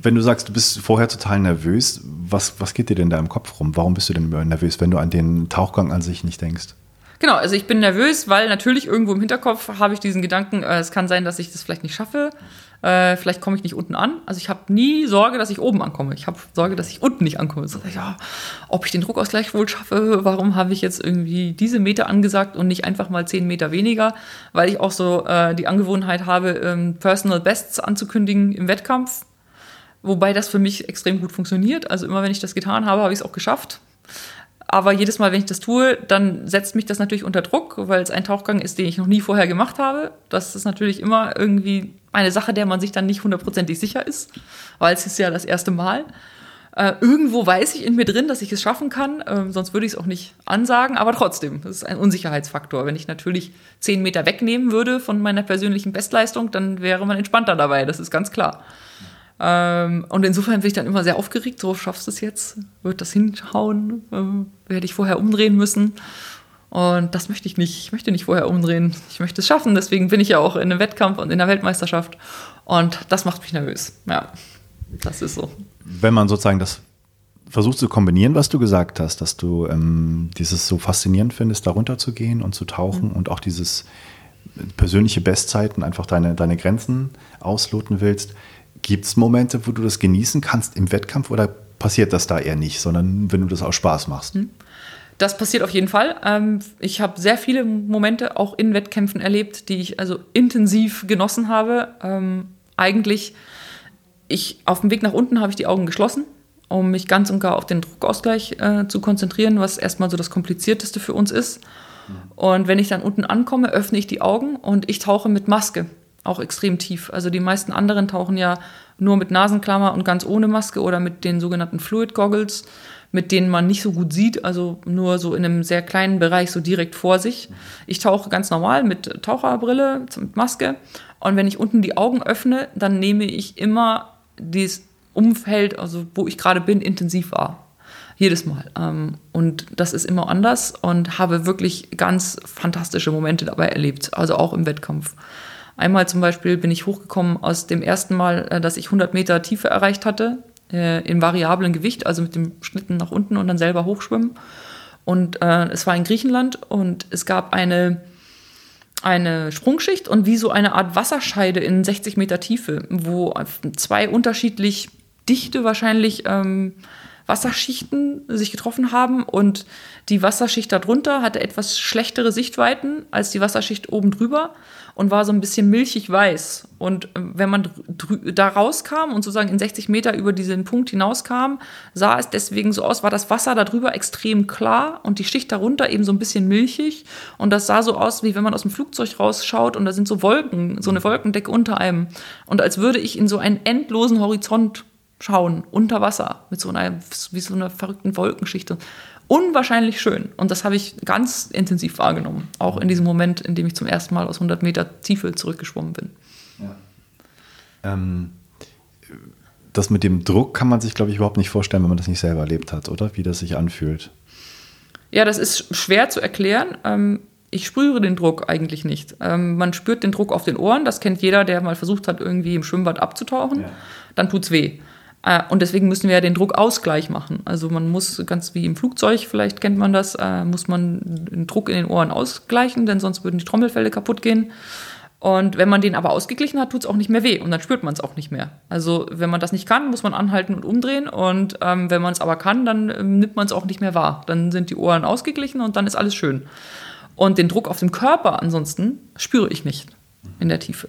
wenn du sagst, du bist vorher total nervös, was, was geht dir denn da im Kopf rum? Warum bist du denn nervös, wenn du an den Tauchgang an sich nicht denkst? Genau, also ich bin nervös, weil natürlich irgendwo im Hinterkopf habe ich diesen Gedanken, äh, es kann sein, dass ich das vielleicht nicht schaffe. Äh, vielleicht komme ich nicht unten an. Also ich habe nie Sorge, dass ich oben ankomme. Ich habe Sorge, dass ich unten nicht ankomme. So, ja, ob ich den Druckausgleich wohl schaffe, warum habe ich jetzt irgendwie diese Meter angesagt und nicht einfach mal zehn Meter weniger? Weil ich auch so äh, die Angewohnheit habe, ähm, Personal Bests anzukündigen im Wettkampf. Wobei das für mich extrem gut funktioniert. Also immer wenn ich das getan habe, habe ich es auch geschafft. Aber jedes Mal, wenn ich das tue, dann setzt mich das natürlich unter Druck, weil es ein Tauchgang ist, den ich noch nie vorher gemacht habe. Das ist natürlich immer irgendwie eine Sache, der man sich dann nicht hundertprozentig sicher ist, weil es ist ja das erste Mal. Äh, irgendwo weiß ich in mir drin, dass ich es schaffen kann, äh, sonst würde ich es auch nicht ansagen, aber trotzdem, das ist ein Unsicherheitsfaktor. Wenn ich natürlich zehn Meter wegnehmen würde von meiner persönlichen Bestleistung, dann wäre man entspannter dabei, das ist ganz klar. Ähm, und insofern bin ich dann immer sehr aufgeregt, so schaffst du es jetzt, wird das hinschauen, äh, werde ich vorher umdrehen müssen. Und das möchte ich nicht. Ich möchte nicht vorher umdrehen. Ich möchte es schaffen. Deswegen bin ich ja auch in einem Wettkampf und in der Weltmeisterschaft. Und das macht mich nervös. Ja, das ist so. Wenn man sozusagen das versucht zu kombinieren, was du gesagt hast, dass du ähm, dieses so faszinierend findest, darunter zu gehen und zu tauchen mhm. und auch dieses persönliche Bestzeiten, einfach deine, deine Grenzen ausloten willst. Gibt es Momente, wo du das genießen kannst im Wettkampf oder passiert das da eher nicht, sondern wenn du das aus Spaß machst? Mhm. Das passiert auf jeden Fall. Ähm, ich habe sehr viele Momente auch in Wettkämpfen erlebt, die ich also intensiv genossen habe. Ähm, eigentlich, ich auf dem Weg nach unten habe ich die Augen geschlossen, um mich ganz und gar auf den Druckausgleich äh, zu konzentrieren, was erstmal so das komplizierteste für uns ist. Und wenn ich dann unten ankomme, öffne ich die Augen und ich tauche mit Maske, auch extrem tief. Also die meisten anderen tauchen ja nur mit Nasenklammer und ganz ohne Maske oder mit den sogenannten Fluid Goggles mit denen man nicht so gut sieht, also nur so in einem sehr kleinen Bereich so direkt vor sich. Ich tauche ganz normal mit Taucherbrille, mit Maske und wenn ich unten die Augen öffne, dann nehme ich immer dieses Umfeld, also wo ich gerade bin, intensiv wahr. Jedes Mal. Ähm, und das ist immer anders und habe wirklich ganz fantastische Momente dabei erlebt, also auch im Wettkampf. Einmal zum Beispiel bin ich hochgekommen aus dem ersten Mal, äh, dass ich 100 Meter Tiefe erreicht hatte äh, in variablen Gewicht, also mit dem Schlitten nach unten und dann selber hochschwimmen. Und äh, es war in Griechenland und es gab eine, eine Sprungschicht und wie so eine Art Wasserscheide in 60 Meter Tiefe, wo zwei unterschiedlich dichte wahrscheinlich ähm, Wasserschichten sich getroffen haben und die Wasserschicht darunter hatte etwas schlechtere Sichtweiten als die Wasserschicht oben drüber und war so ein bisschen milchig weiß. Und äh, wenn man da rauskam und sozusagen in 60 Meter über diesen Punkt hinauskam, sah es deswegen so aus, war das Wasser darüber extrem klar und die Schicht darunter eben so ein bisschen milchig. Und das sah so aus, wie wenn man aus dem Flugzeug rausschaut und da sind so Wolken, so eine Wolkendecke unter einem. Und als würde ich in so einen endlosen Horizont schauen, unter Wasser, mit so einer, wie so einer verrückten Wolkenschicht unwahrscheinlich schön. Und das habe ich ganz intensiv wahrgenommen. Auch in diesem Moment, in dem ich zum ersten Mal aus 100 Meter Tiefe zurückgeschwommen bin. Ja. Ähm, das mit dem Druck kann man sich, glaube ich, überhaupt nicht vorstellen, wenn man das nicht selber erlebt hat, oder? Wie das sich anfühlt. Ja, das ist schwer zu erklären. Ähm, ich spüre den Druck eigentlich nicht. Ähm, man spürt den Druck auf den Ohren. Das kennt jeder, der mal versucht hat, irgendwie im Schwimmbad abzutauchen. Ja. Dann es weh. Äh, und deswegen müssen wir ja den Druckausgleich machen. Also man muss ganz wie im Flugzeug, vielleicht kennt man das, äh, muss man den Druck in den Ohren ausgleichen, denn sonst würden die Trommelfälle kaputt gehen. Und wenn man den aber ausgeglichen hat, tut es auch nicht mehr weh und dann spürt man es auch nicht mehr. Also wenn man das nicht kann, muss man anhalten und umdrehen und ähm, wenn man es aber kann, dann ähm, nimmt man es auch nicht mehr wahr. Dann sind die Ohren ausgeglichen und dann ist alles schön. Und den Druck auf dem Körper ansonsten spüre ich nicht in der Tiefe.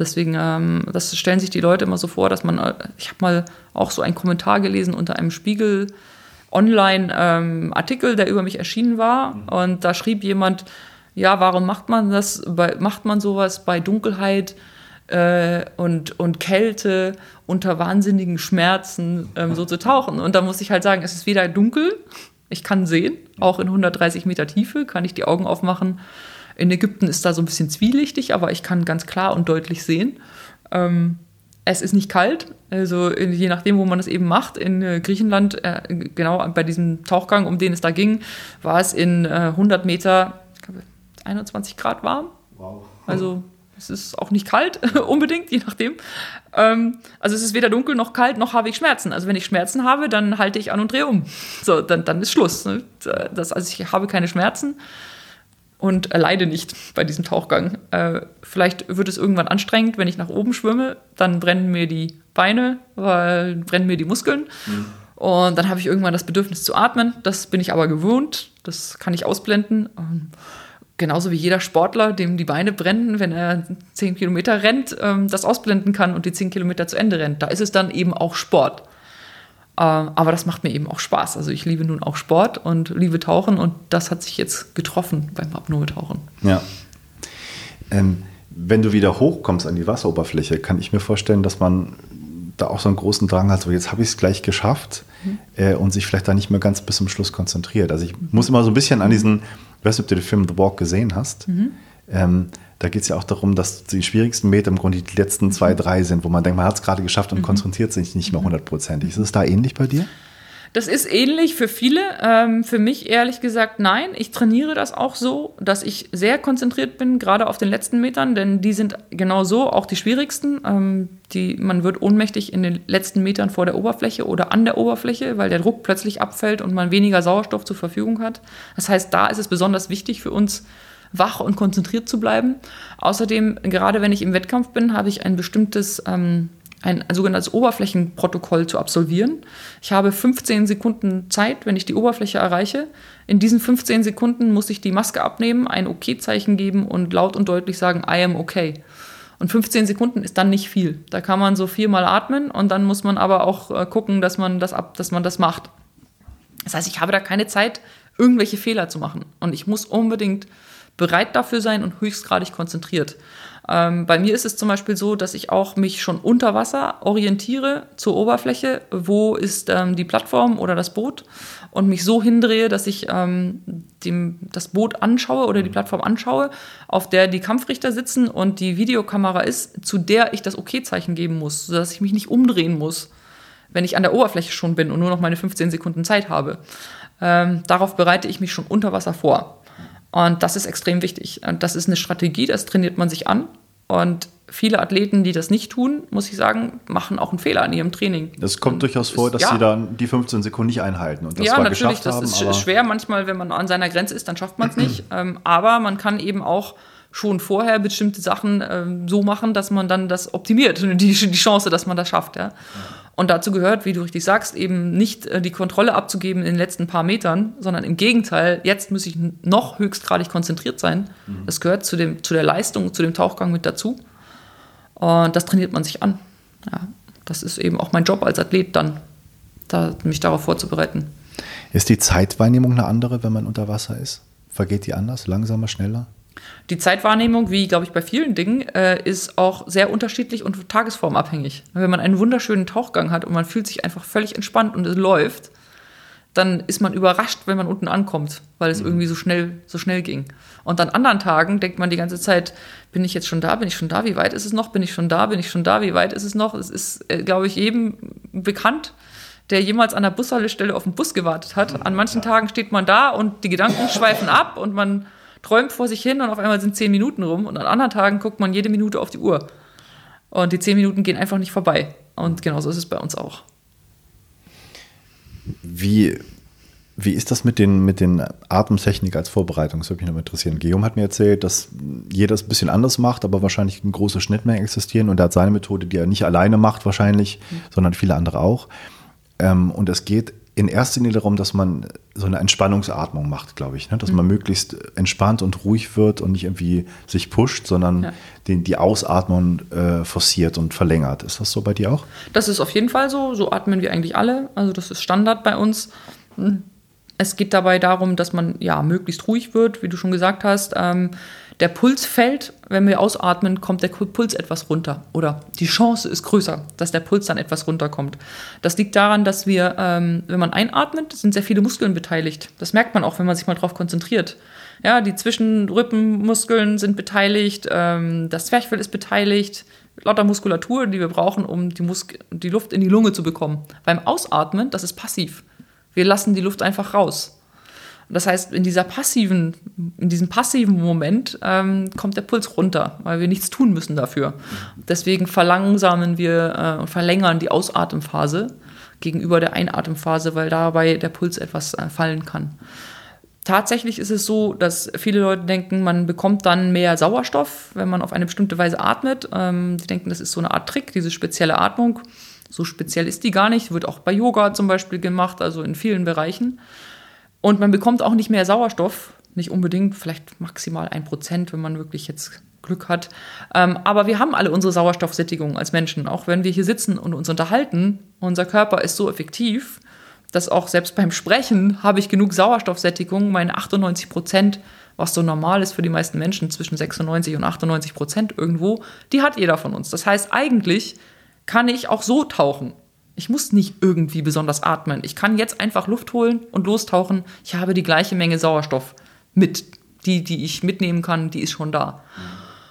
Deswegen, ähm, das stellen sich die Leute immer so vor, dass man, äh, ich habe mal auch so einen Kommentar gelesen unter einem Spiegel Online-Artikel, ähm, der über mich erschienen war. Mhm. Und da schrieb jemand, Ja, warum macht man das? Bei, macht man sowas bei Dunkelheit äh, und, und Kälte unter wahnsinnigen Schmerzen ähm, so zu tauchen? Und da muss ich halt sagen, es ist weder dunkel, ich kann sehen, auch in 130 Meter Tiefe kann ich die Augen aufmachen. In Ägypten ist da so ein bisschen zwielichtig, aber ich kann ganz klar und deutlich sehen. Ähm, es ist nicht kalt, also je nachdem, wo man es eben macht. In äh, Griechenland, äh, genau bei diesem Tauchgang, um den es da ging, war es in äh, 100 Meter 21 Grad warm. Wow. Also es ist auch nicht kalt unbedingt, je nachdem. Ähm, also es ist weder dunkel noch kalt, noch habe ich Schmerzen. Also wenn ich Schmerzen habe, dann halte ich an und drehe um. So, dann, dann ist Schluss. Ne? Das, also ich habe keine Schmerzen und leide nicht bei diesem Tauchgang. Äh, vielleicht wird es irgendwann anstrengend, wenn ich nach oben schwimme, dann brennen mir die Beine, weil brennen mir die Muskeln. Mhm. Und dann habe ich irgendwann das Bedürfnis zu atmen. Das bin ich aber gewohnt. Das kann ich ausblenden. Ähm, genauso wie jeder Sportler, dem die Beine brennen, wenn er zehn Kilometer rennt, ähm, das ausblenden kann und die zehn Kilometer zu Ende rennt. Da ist es dann eben auch Sport. Äh, aber das macht mir eben auch Spaß. Also ich liebe nun auch Sport und liebe Tauchen und das hat sich jetzt getroffen beim Apnoe-Tauchen. Ja. Ähm, wenn du wieder hochkommst an die Wasseroberfläche, kann ich mir vorstellen, dass man da auch so einen großen Drang hat, so jetzt habe ich es gleich geschafft mhm. äh, und sich vielleicht da nicht mehr ganz bis zum Schluss konzentriert. Also ich muss immer so ein bisschen an diesen, ich weiß nicht, ob du den Film The Walk gesehen hast. Mhm. Ähm, da geht es ja auch darum, dass die schwierigsten Meter im Grunde die letzten zwei, mhm. drei sind, wo man denkt, man hat es gerade geschafft und mhm. konzentriert sich nicht mehr mhm. hundertprozentig. Ist es da ähnlich bei dir? Das ist ähnlich für viele. Ähm, für mich ehrlich gesagt nein. Ich trainiere das auch so, dass ich sehr konzentriert bin, gerade auf den letzten Metern, denn die sind genau so auch die schwierigsten. Ähm, die, man wird ohnmächtig in den letzten Metern vor der Oberfläche oder an der Oberfläche, weil der Druck plötzlich abfällt und man weniger Sauerstoff zur Verfügung hat. Das heißt, da ist es besonders wichtig für uns, wach und konzentriert zu bleiben. Außerdem, gerade wenn ich im Wettkampf bin, habe ich ein bestimmtes, ähm, ein, ein sogenanntes Oberflächenprotokoll zu absolvieren. Ich habe 15 Sekunden Zeit, wenn ich die Oberfläche erreiche. In diesen 15 Sekunden muss ich die Maske abnehmen, ein OK-Zeichen geben und laut und deutlich sagen, I am okay. Und 15 Sekunden ist dann nicht viel. Da kann man so viermal atmen und dann muss man aber auch äh, gucken, dass man das ab, dass man das macht. Das heißt, ich habe da keine Zeit, irgendwelche Fehler zu machen. Und ich muss unbedingt bereit dafür sein und höchstgradig konzentriert. Ähm, bei mir ist es zum Beispiel so, dass ich auch mich schon unter Wasser orientiere zur Oberfläche, wo ist ähm, die Plattform oder das Boot und mich so hindrehe, dass ich ähm, dem, das Boot anschaue oder die Plattform anschaue, auf der die Kampfrichter sitzen und die Videokamera ist, zu der ich das OK-Zeichen geben muss, sodass ich mich nicht umdrehen muss, wenn ich an der Oberfläche schon bin und nur noch meine 15 Sekunden Zeit habe. Ähm, darauf bereite ich mich schon unter Wasser vor. Und das ist extrem wichtig. Und das ist eine Strategie, das trainiert man sich an. Und viele Athleten, die das nicht tun, muss ich sagen, machen auch einen Fehler in ihrem Training. Es kommt und durchaus vor, dass ja. sie dann die 15 Sekunden nicht einhalten und das ja, natürlich, das haben, ist schwer. Manchmal, wenn man an seiner Grenze ist, dann schafft man es nicht. Ähm, aber man kann eben auch schon vorher bestimmte Sachen ähm, so machen, dass man dann das optimiert, die, die Chance, dass man das schafft. Ja. Und dazu gehört, wie du richtig sagst, eben nicht äh, die Kontrolle abzugeben in den letzten paar Metern, sondern im Gegenteil, jetzt muss ich noch höchstgradig konzentriert sein. Mhm. Das gehört zu, dem, zu der Leistung, zu dem Tauchgang mit dazu. Und das trainiert man sich an. Ja, das ist eben auch mein Job als Athlet dann, da, mich darauf vorzubereiten. Ist die Zeitwahrnehmung eine andere, wenn man unter Wasser ist? Vergeht die anders, langsamer, schneller? Die Zeitwahrnehmung, wie glaube ich bei vielen Dingen, äh, ist auch sehr unterschiedlich und tagesformabhängig. Wenn man einen wunderschönen Tauchgang hat und man fühlt sich einfach völlig entspannt und es läuft, dann ist man überrascht, wenn man unten ankommt, weil es mhm. irgendwie so schnell, so schnell ging. Und an anderen Tagen denkt man die ganze Zeit, bin ich jetzt schon da, bin ich schon da, wie weit ist es noch, bin ich schon da, bin ich schon da, wie weit ist es noch? Es ist, äh, glaube ich, jedem bekannt, der jemals an der Bushaltestelle auf den Bus gewartet hat. An manchen Tagen steht man da und die Gedanken schweifen ab und man träumt vor sich hin und auf einmal sind zehn Minuten rum und an anderen Tagen guckt man jede Minute auf die Uhr. Und die zehn Minuten gehen einfach nicht vorbei. Und genauso ist es bei uns auch. Wie, wie ist das mit den, mit den Atemtechniken als Vorbereitung? Das würde mich noch interessieren. Guillaume hat mir erzählt, dass jeder es ein bisschen anders macht, aber wahrscheinlich große Schnittmengen existieren und er hat seine Methode, die er nicht alleine macht wahrscheinlich, mhm. sondern viele andere auch. Ähm, und es geht in erster Linie darum, dass man so eine Entspannungsatmung macht, glaube ich. Ne? Dass mhm. man möglichst entspannt und ruhig wird und nicht irgendwie sich pusht, sondern ja. den, die Ausatmung äh, forciert und verlängert. Ist das so bei dir auch? Das ist auf jeden Fall so. So atmen wir eigentlich alle. Also das ist Standard bei uns. Es geht dabei darum, dass man ja möglichst ruhig wird, wie du schon gesagt hast. Ähm, der Puls fällt, wenn wir ausatmen, kommt der Puls etwas runter. Oder die Chance ist größer, dass der Puls dann etwas runterkommt. Das liegt daran, dass wir, ähm, wenn man einatmet, sind sehr viele Muskeln beteiligt. Das merkt man auch, wenn man sich mal darauf konzentriert. Ja, die Zwischenrippenmuskeln sind beteiligt, ähm, das Zwerchfell ist beteiligt, lauter Muskulatur, die wir brauchen, um die, Mus die Luft in die Lunge zu bekommen. Beim Ausatmen, das ist passiv. Wir lassen die Luft einfach raus. Das heißt, in dieser passiven, in diesem passiven Moment ähm, kommt der Puls runter, weil wir nichts tun müssen dafür. Deswegen verlangsamen wir äh, und verlängern die Ausatemphase gegenüber der Einatemphase, weil dabei der Puls etwas äh, fallen kann. Tatsächlich ist es so, dass viele Leute denken, man bekommt dann mehr Sauerstoff, wenn man auf eine bestimmte Weise atmet. Ähm, denken, das ist so eine Art Trick, diese spezielle Atmung. So speziell ist die gar nicht, wird auch bei Yoga zum Beispiel gemacht, also in vielen Bereichen. Und man bekommt auch nicht mehr Sauerstoff, nicht unbedingt, vielleicht maximal ein Prozent, wenn man wirklich jetzt Glück hat. Ähm, aber wir haben alle unsere Sauerstoffsättigung als Menschen. Auch wenn wir hier sitzen und uns unterhalten, unser Körper ist so effektiv, dass auch selbst beim Sprechen habe ich genug Sauerstoffsättigung, meine 98 Prozent, was so normal ist für die meisten Menschen, zwischen 96 und 98 Prozent irgendwo, die hat jeder von uns. Das heißt, eigentlich kann ich auch so tauchen. Ich muss nicht irgendwie besonders atmen. Ich kann jetzt einfach Luft holen und lostauchen. Ich habe die gleiche Menge Sauerstoff mit. Die, die ich mitnehmen kann, die ist schon da.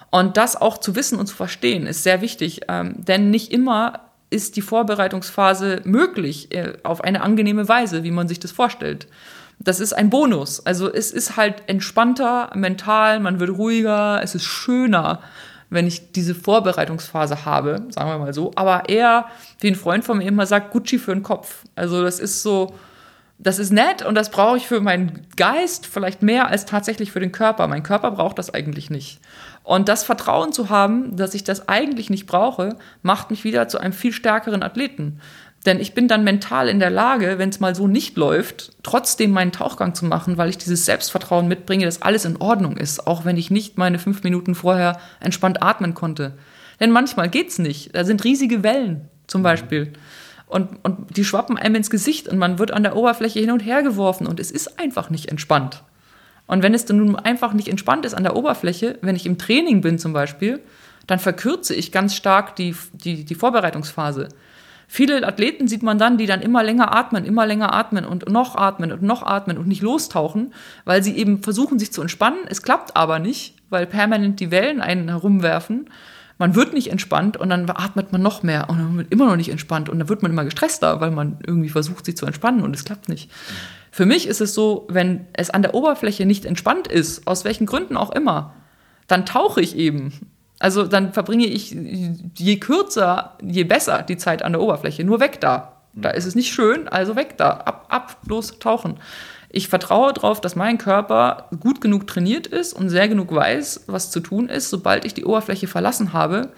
Und das auch zu wissen und zu verstehen, ist sehr wichtig. Ähm, denn nicht immer ist die Vorbereitungsphase möglich äh, auf eine angenehme Weise, wie man sich das vorstellt. Das ist ein Bonus. Also es ist halt entspannter mental, man wird ruhiger, es ist schöner wenn ich diese Vorbereitungsphase habe, sagen wir mal so. Aber eher, wie ein Freund von mir immer sagt, Gucci für den Kopf. Also das ist so, das ist nett und das brauche ich für meinen Geist vielleicht mehr als tatsächlich für den Körper. Mein Körper braucht das eigentlich nicht. Und das Vertrauen zu haben, dass ich das eigentlich nicht brauche, macht mich wieder zu einem viel stärkeren Athleten. Denn ich bin dann mental in der Lage, wenn es mal so nicht läuft, trotzdem meinen Tauchgang zu machen, weil ich dieses Selbstvertrauen mitbringe, dass alles in Ordnung ist, auch wenn ich nicht meine fünf Minuten vorher entspannt atmen konnte. Denn manchmal geht's nicht. Da sind riesige Wellen zum Beispiel. Und, und die schwappen einem ins Gesicht und man wird an der Oberfläche hin und her geworfen und es ist einfach nicht entspannt. Und wenn es dann nun einfach nicht entspannt ist an der Oberfläche, wenn ich im Training bin zum Beispiel, dann verkürze ich ganz stark die, die, die Vorbereitungsphase. Viele Athleten sieht man dann, die dann immer länger atmen, immer länger atmen und noch atmen und noch atmen und nicht lostauchen, weil sie eben versuchen, sich zu entspannen. Es klappt aber nicht, weil permanent die Wellen einen herumwerfen. Man wird nicht entspannt und dann atmet man noch mehr und dann wird immer noch nicht entspannt und dann wird man immer gestresster, weil man irgendwie versucht, sich zu entspannen und es klappt nicht. Für mich ist es so, wenn es an der Oberfläche nicht entspannt ist, aus welchen Gründen auch immer, dann tauche ich eben also dann verbringe ich je kürzer, je besser die Zeit an der Oberfläche. Nur weg da. Da ist es nicht schön, also weg da. Ab, ab, bloß tauchen. Ich vertraue darauf, dass mein Körper gut genug trainiert ist und sehr genug weiß, was zu tun ist. Sobald ich die Oberfläche verlassen habe,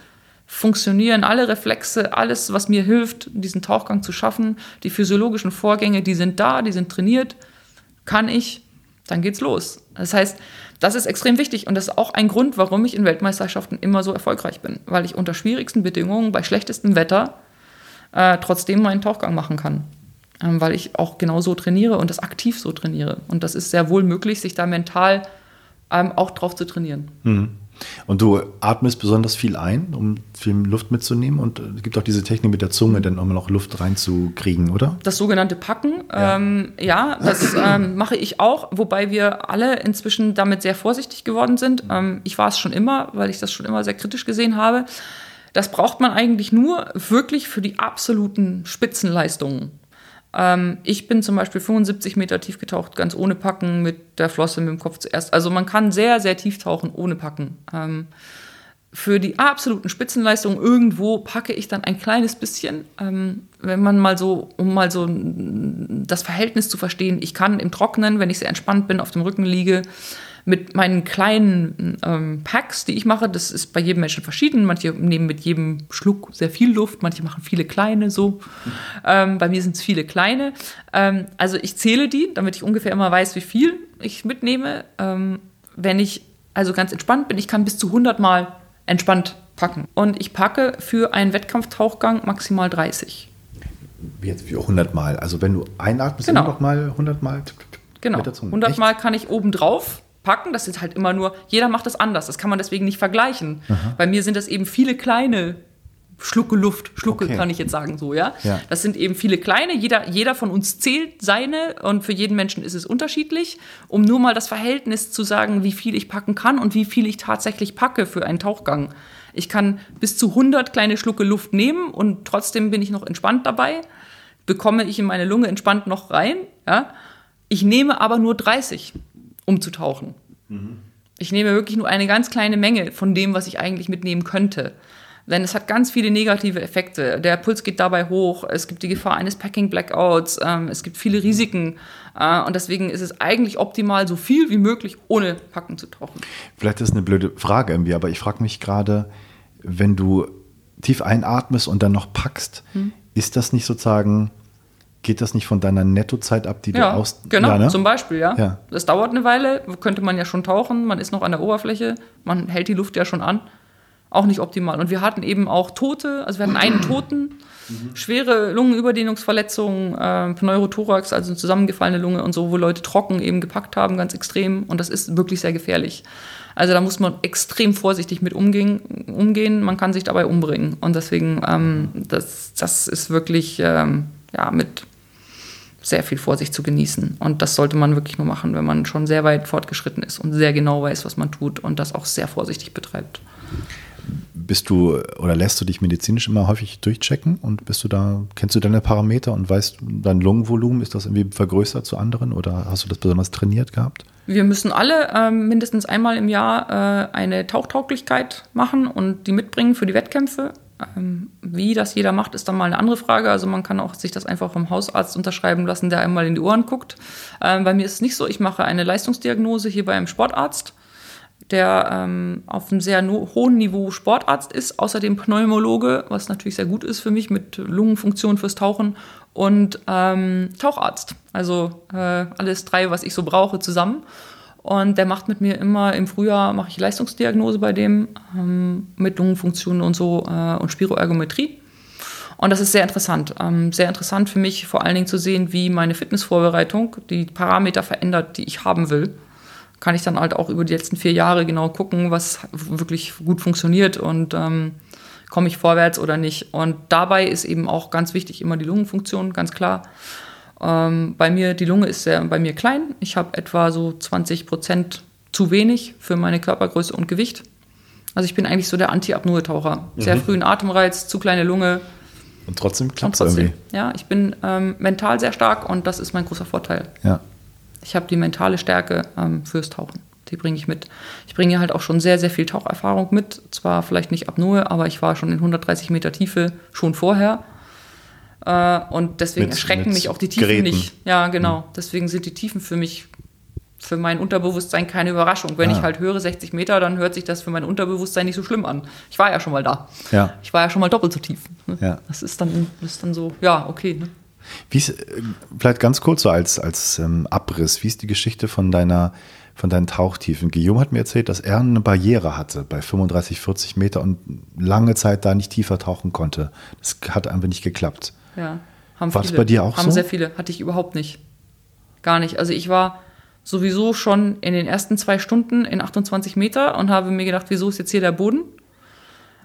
funktionieren alle Reflexe, alles, was mir hilft, diesen Tauchgang zu schaffen. Die physiologischen Vorgänge, die sind da, die sind trainiert. Kann ich, dann geht's los. Das heißt, das ist extrem wichtig und das ist auch ein Grund, warum ich in Weltmeisterschaften immer so erfolgreich bin, weil ich unter schwierigsten Bedingungen, bei schlechtestem Wetter, äh, trotzdem meinen Tauchgang machen kann. Ähm, weil ich auch genau so trainiere und das aktiv so trainiere. Und das ist sehr wohl möglich, sich da mental ähm, auch drauf zu trainieren. Mhm. Und du atmest besonders viel ein, um viel Luft mitzunehmen. Und es gibt auch diese Technik mit der Zunge, dann um noch Luft reinzukriegen, oder? Das sogenannte Packen, ja, ähm, ja das ähm, mache ich auch, wobei wir alle inzwischen damit sehr vorsichtig geworden sind. Ähm, ich war es schon immer, weil ich das schon immer sehr kritisch gesehen habe. Das braucht man eigentlich nur wirklich für die absoluten Spitzenleistungen. Ähm, ich bin zum Beispiel 75 Meter tief getaucht, ganz ohne Packen, mit der Flosse, mit dem Kopf zuerst. Also man kann sehr, sehr tief tauchen, ohne Packen. Ähm, für die absoluten Spitzenleistungen irgendwo packe ich dann ein kleines bisschen, ähm, wenn man mal so, um mal so das Verhältnis zu verstehen, ich kann im Trocknen, wenn ich sehr entspannt bin, auf dem Rücken liege, mit meinen kleinen ähm, Packs, die ich mache, das ist bei jedem Menschen verschieden. Manche nehmen mit jedem Schluck sehr viel Luft, manche machen viele kleine so. Ähm, bei mir sind es viele kleine. Ähm, also ich zähle die, damit ich ungefähr immer weiß, wie viel ich mitnehme. Ähm, wenn ich also ganz entspannt bin, ich kann bis zu 100 Mal entspannt packen. Und ich packe für einen Wettkampftauchgang maximal 30. Jetzt wie 100 Mal. Also wenn du einatmest, genau. noch mal 100 Mal. Genau. Mit der Zunge. 100 Echt? Mal kann ich oben drauf packen. Das ist halt immer nur, jeder macht das anders. Das kann man deswegen nicht vergleichen. Bei mir sind das eben viele kleine Schlucke Luft, Schlucke Okay. kann ich jetzt sagen so, ja? Ja. Das sind eben viele kleine. Jeder, jeder von uns zählt seine und für jeden Menschen ist es unterschiedlich. Um nur mal das Verhältnis zu sagen, wie viel ich packen kann und wie viel ich tatsächlich packe für einen Tauchgang. Ich kann bis zu 100 kleine Schlucke Luft nehmen und trotzdem bin ich noch entspannt dabei. Bekomme ich in meine Lunge entspannt noch rein. Ja? Ich nehme aber nur 30, um zu tauchen. Ich nehme wirklich nur eine ganz kleine Menge von dem, was ich eigentlich mitnehmen könnte. Denn es hat ganz viele negative Effekte. Der Puls geht dabei hoch, es gibt die Gefahr eines Packing-Blackouts, ähm, es gibt viele Risiken. Äh, und deswegen ist es eigentlich optimal, so viel wie möglich ohne Packen zu tauchen. Vielleicht ist es eine blöde Frage irgendwie, aber ich frage mich gerade, wenn du tief einatmest und dann noch packst, Hm. ist das nicht sozusagen, geht das nicht von deiner Nettozeit ab, die Ja, du aus... genau, Ja, ne? zum Beispiel, ja. Ja. Das dauert eine Weile, könnte man ja schon tauchen, man ist noch an der Oberfläche, man hält die Luft ja schon an. Auch nicht optimal. Und wir hatten eben auch Tote, also wir hatten einen Toten, schwere Lungenüberdehnungsverletzungen, äh, Pneurothorax, also eine zusammengefallene Lunge und so, wo Leute trocken eben gepackt haben, ganz extrem. Und das ist wirklich sehr gefährlich. Also da muss man extrem vorsichtig mit umgehen. umgehen. Man kann sich dabei umbringen. Und deswegen, ähm, das, das ist wirklich ähm, ja, mit sehr viel Vorsicht zu genießen. Und das sollte man wirklich nur machen, wenn man schon sehr weit fortgeschritten ist und sehr genau weiß, was man tut und das auch sehr vorsichtig betreibt. Bist du oder lässt du dich medizinisch immer häufig durchchecken und bist du da, kennst du deine Parameter und weißt, dein Lungenvolumen, ist das irgendwie vergrößert zu anderen oder hast du das besonders trainiert gehabt? Wir müssen alle ähm, mindestens einmal im Jahr äh, eine Tauchtauglichkeit machen und die mitbringen für die Wettkämpfe. Ähm, wie das jeder macht, ist dann mal eine andere Frage. Also man kann auch sich das einfach vom Hausarzt unterschreiben lassen, der einmal in die Ohren guckt. Ähm, bei mir ist es nicht so. Ich mache eine Leistungsdiagnose hier beim Sportarzt, der ähm, auf einem sehr hohen Niveau Sportarzt ist, außerdem Pneumologe, was natürlich sehr gut ist für mich mit Lungenfunktion fürs Tauchen und ähm, Taucharzt. Also äh, alles drei, was ich so brauche, zusammen. Und der macht mit mir immer im Frühjahr mache ich Leistungsdiagnose bei dem ähm, mit Lungenfunktionen und so äh, und Spiroergometrie. Und das ist sehr interessant. Ähm, sehr interessant für mich, vor allen Dingen zu sehen, wie meine Fitnessvorbereitung die Parameter verändert, die ich haben will. Kann ich dann halt auch über die letzten vier Jahre genau gucken, was wirklich gut funktioniert und ähm, komme ich vorwärts oder nicht. Und dabei ist eben auch ganz wichtig immer die Lungenfunktion, ganz klar. Ähm, bei mir, die Lunge ist sehr bei mir klein. Ich habe etwa so 20 Prozent zu wenig für meine Körpergröße und Gewicht. Also ich bin eigentlich so der Anti-Apnoe-Taucher. Sehr frühen Atemreiz, zu kleine Lunge. Und trotzdem klappt es irgendwie. ja, ich bin ähm, mental sehr stark und das ist mein großer Vorteil. Ja. Ich habe die mentale Stärke ähm, fürs Tauchen. Die bringe ich mit. Ich bringe halt auch schon sehr, sehr viel Taucherfahrung mit. Zwar vielleicht nicht Apnoe, aber ich war schon in 130 Meter Tiefe schon vorher. Äh, und deswegen Mit- erschrecken mit mich auch die Tiefen Geräten. nicht. Ja, genau. Deswegen sind die Tiefen für mich, für mein Unterbewusstsein keine Überraschung. Wenn Ah. ich halt höre 60 Meter, dann hört sich das für mein Unterbewusstsein nicht so schlimm an. Ich war ja schon mal da. Ja. Ich war ja schon mal doppelt so tief. ne? Ja. Das ist dann, das ist dann so, ja, okay. Ne? Wie ist, äh, vielleicht ganz kurz so als, als ähm, Abriss, wie ist die Geschichte von deiner von deinen Tauchtiefen? Guillaume hat mir erzählt, dass er eine Barriere hatte bei 35, 40 Meter und lange Zeit da nicht tiefer tauchen konnte. Das hat einfach nicht geklappt. Ja, haben War das viele. bei dir auch haben so? sehr viele. Hatte ich überhaupt nicht. Gar nicht. Also ich war sowieso schon in den ersten zwei Stunden in 28 Meter und habe mir gedacht, wieso ist jetzt hier der Boden?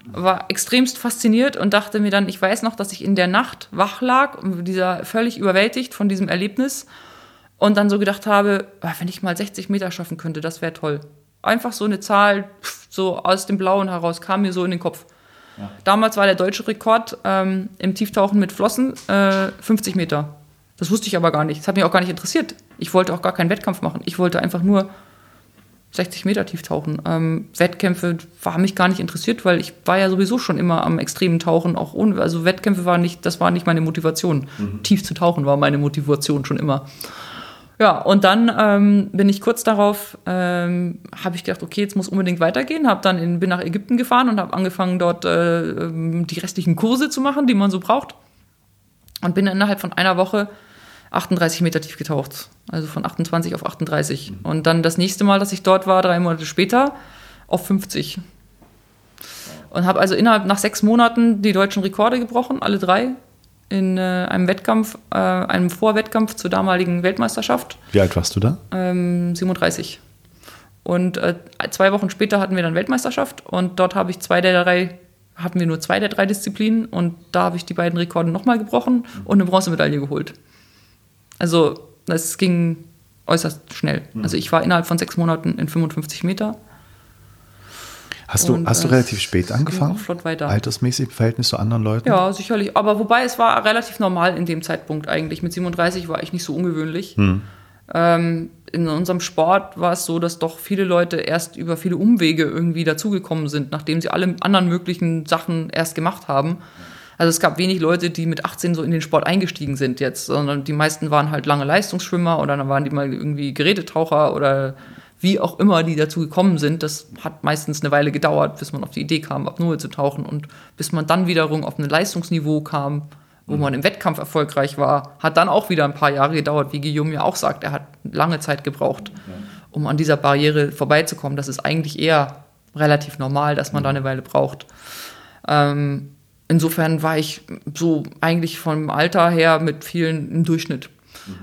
War extremst fasziniert und dachte mir dann, ich weiß noch, dass ich in der Nacht wach lag, und dieser völlig überwältigt von diesem Erlebnis und dann so gedacht habe, ah, wenn ich mal 60 Meter schaffen könnte, das wäre toll. Einfach so eine Zahl, so aus dem Blauen heraus, kam mir so in den Kopf. Damals war der deutsche Rekord ähm, im Tieftauchen mit Flossen äh, 50 Meter. Das wusste ich aber gar nicht. Das hat mich auch gar nicht interessiert. Ich wollte auch gar keinen Wettkampf machen. Ich wollte einfach nur 60 Meter tief tauchen. Ähm, Wettkämpfe haben mich gar nicht interessiert, weil ich war ja sowieso schon immer am extremen Tauchen, auch ohne, also Wettkämpfe waren nicht, das war nicht meine Motivation. Tief zu tauchen war meine Motivation schon immer. Ja, und dann ähm, bin ich kurz darauf, ähm, habe ich gedacht, okay, jetzt muss unbedingt weitergehen. Hab dann in, bin nach Ägypten gefahren und habe angefangen, dort äh, ähm, die restlichen Kurse zu machen, die man so braucht. Und bin innerhalb von einer Woche 38 Meter tief getaucht. Also von 28 auf 38. Und dann das nächste Mal, dass ich dort war, drei Monate später, auf 50. Und habe also innerhalb nach sechs Monaten die deutschen Rekorde gebrochen, alle drei. In äh, einem Wettkampf, äh, einem Vorwettkampf zur damaligen Weltmeisterschaft. Wie alt warst du da? Ähm, 37. Und äh, zwei Wochen später hatten wir dann Weltmeisterschaft und dort habe ich zwei der drei, hatten wir nur zwei der drei Disziplinen und da habe ich die beiden Rekorde nochmal gebrochen und eine Bronzemedaille geholt. Also es ging äußerst schnell. Also ich war innerhalb von sechs Monaten in 55 Meter. Hast du, Und, hast du äh, relativ spät angefangen? flott weiter. Altersmäßig im Verhältnis zu anderen Leuten? Ja, sicherlich. Aber wobei es war relativ normal in dem Zeitpunkt eigentlich. Mit 37 war ich nicht so ungewöhnlich. Ähm, in unserem Sport war es so, dass doch viele Leute erst über viele Umwege irgendwie dazugekommen sind, nachdem sie alle anderen möglichen Sachen erst gemacht haben. Also es gab wenig Leute, die mit 18 so in den Sport eingestiegen sind jetzt, sondern die meisten waren halt lange Leistungsschwimmer oder dann waren die mal irgendwie Gerätetaucher oder wie auch immer die dazu gekommen sind. Das hat meistens eine Weile gedauert, bis man auf die Idee kam, Apnoe zu tauchen und bis man dann wiederum auf ein Leistungsniveau kam, wo man im Wettkampf erfolgreich war, hat dann auch wieder ein paar Jahre gedauert, wie Guillaume ja auch sagt. Er hat lange Zeit gebraucht, um an dieser Barriere vorbeizukommen. Das ist eigentlich eher relativ normal, dass man da eine Weile braucht. Ähm, insofern war ich so eigentlich vom Alter her mit vielen im Durchschnitt.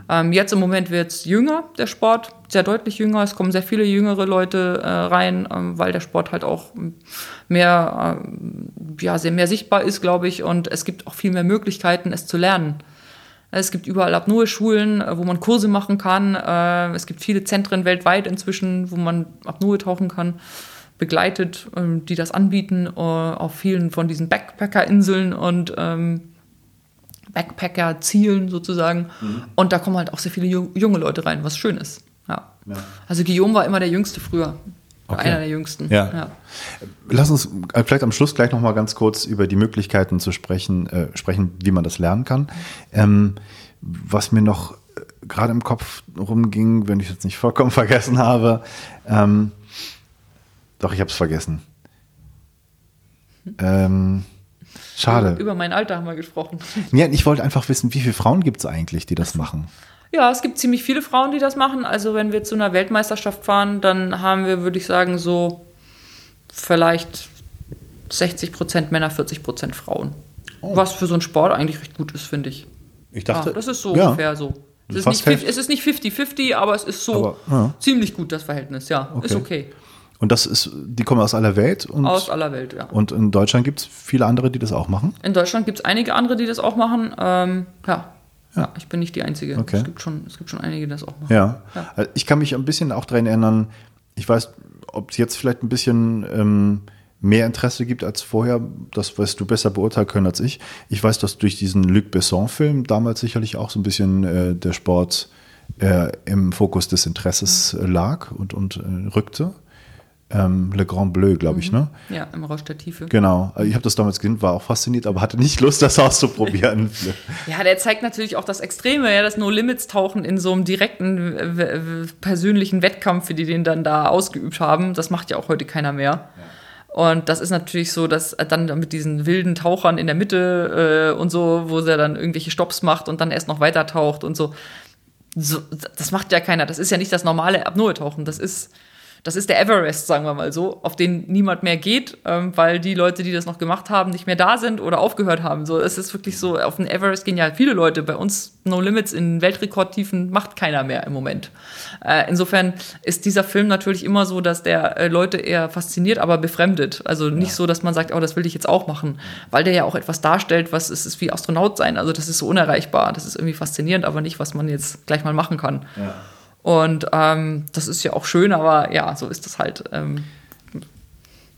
Ähm, jetzt im Moment wird es jünger, der Sport, sehr deutlich jünger. Es kommen sehr viele jüngere Leute äh, rein, ähm, weil der Sport halt auch mehr, ähm, ja, sehr mehr sichtbar ist, glaube ich. Und es gibt auch viel mehr Möglichkeiten, es zu lernen. Es gibt überall Apnoe-Schulen, äh, wo man Kurse machen kann. Äh, es gibt viele Zentren weltweit inzwischen, wo man Apnoe tauchen kann, begleitet, ähm, die das anbieten, äh, auf vielen von diesen Backpacker-Inseln und ähm, Backpacker-Zielen sozusagen. Und da kommen halt auch sehr viele ju- junge Leute rein, was schön ist. Ja. Also Guillaume war immer der Jüngste früher. Okay. Einer der Jüngsten. Ja. Lass uns äh, vielleicht am Schluss gleich noch mal ganz kurz über die Möglichkeiten zu sprechen, äh, sprechen, wie man das lernen kann. Ähm, was mir noch äh, gerade im Kopf rumging, wenn ich jetzt nicht vollkommen vergessen habe, ähm, doch, ich habe es vergessen. Ähm, schade. Über mein Alter haben wir gesprochen. Ja, ich wollte einfach wissen, wie viele Frauen gibt es eigentlich, die das machen? Ja, es gibt ziemlich viele Frauen, die das machen. Also wenn wir zu einer Weltmeisterschaft fahren, dann haben wir, würde ich sagen, so vielleicht 60 Prozent Männer, 40 Prozent Frauen. Was für so einen Sport eigentlich recht gut ist, finde ich. Ich Ja, das ist so ja. ungefähr so. Es ist, nicht, es ist nicht 50-50, aber es ist so Aber, ja. ziemlich gut, das Verhältnis. Ja, ist okay. Und das ist, die kommen aus aller Welt und, Aus aller Welt, ja. und in Deutschland gibt es viele andere, die das auch machen. In Deutschland gibt es einige andere, die das auch machen. Ähm, ja. ja, ich bin nicht die Einzige. Okay. Es, gibt schon, es gibt schon einige, die das auch machen. Ja. Ja. Also Ich kann mich ein bisschen auch daran erinnern, ich weiß, ob es jetzt vielleicht ein bisschen ähm, mehr Interesse gibt als vorher, das wirst du besser beurteilen können als ich. Ich weiß, dass durch diesen Luc Besson-Film damals sicherlich auch so ein bisschen äh, der Sport äh, im Fokus des Interesses äh, lag und, und äh, rückte. Ähm, Le Grand Bleu, glaube ich, ne? Ja, im Rausch der Tiefe. Genau. Also Ich habe das damals gesehen, war auch fasziniert, aber hatte nicht Lust, das auszuprobieren. Ja, der zeigt natürlich auch das Extreme, ja, das No-Limits-Tauchen in so einem direkten persönlichen Wettkampf, die den dann da ausgeübt haben. Das macht ja auch heute keiner mehr. Und das ist natürlich so, dass dann mit diesen wilden Tauchern in der Mitte äh, und so, wo er dann irgendwelche Stops macht und dann erst noch weiter taucht und so. so. Das macht ja keiner. Das ist ja nicht das normale Apnoe-Tauchen. Das ist, das ist der Everest, sagen wir mal so, auf den niemand mehr geht, ähm, weil die Leute, die das noch gemacht haben, nicht mehr da sind oder aufgehört haben. So, es ist wirklich so, auf den Everest gehen ja viele Leute. Bei uns No Limits in Weltrekordtiefen macht keiner mehr im Moment. Äh, insofern ist dieser Film natürlich immer so, dass der äh, Leute eher fasziniert, aber befremdet. Also nicht so, dass man sagt, oh, das will ich jetzt auch machen, weil der ja auch etwas darstellt, was es ist wie Astronaut sein. Also das ist so unerreichbar. Das ist irgendwie faszinierend, aber nicht, was man jetzt gleich mal machen kann. Und ähm, das ist ja auch schön, aber ja, so ist das halt. Ähm,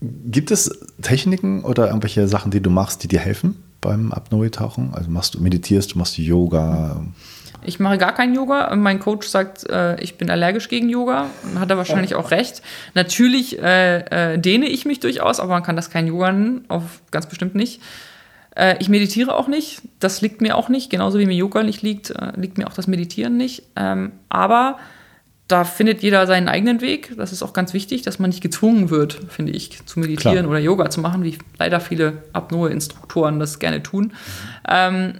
Gibt es Techniken oder irgendwelche Sachen, die du machst, die dir helfen beim Apnoe-Tauchen? Also machst du meditierst, du machst du Yoga? ich mache gar kein Yoga. Mein Coach sagt, äh, ich bin allergisch gegen Yoga. Hat er wahrscheinlich auch recht. Natürlich äh, äh, dehne ich mich durchaus, aber man kann das kein Yoga nennen, auf ganz bestimmt nicht. Äh, ich meditiere auch nicht. Das liegt mir auch nicht. Genauso wie mir Yoga nicht liegt, äh, liegt mir auch das Meditieren nicht. Ähm, aber da findet jeder seinen eigenen Weg. Das ist auch ganz wichtig, dass man nicht gezwungen wird, finde ich, zu meditieren Klar. oder Yoga zu machen, wie leider viele Apnoe-Instruktoren das gerne tun. Ähm,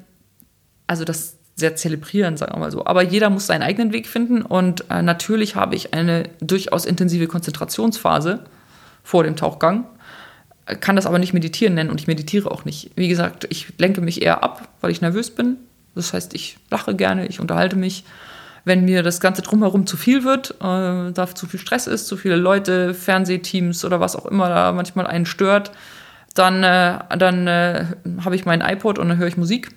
also das sehr zelebrieren, sagen wir mal so. Aber jeder muss seinen eigenen Weg finden und äh, natürlich habe ich eine durchaus intensive Konzentrationsphase vor dem Tauchgang. kann das aber nicht meditieren nennen und ich meditiere auch nicht. Wie gesagt, ich lenke mich eher ab, weil ich nervös bin. Das heißt, ich lache gerne, ich unterhalte mich. Wenn mir das Ganze drumherum zu viel wird, äh, da zu viel Stress ist, zu viele Leute, Fernsehteams oder was auch immer da manchmal einen stört, dann, äh, dann äh, habe ich meinen iPod und dann höre ich Musik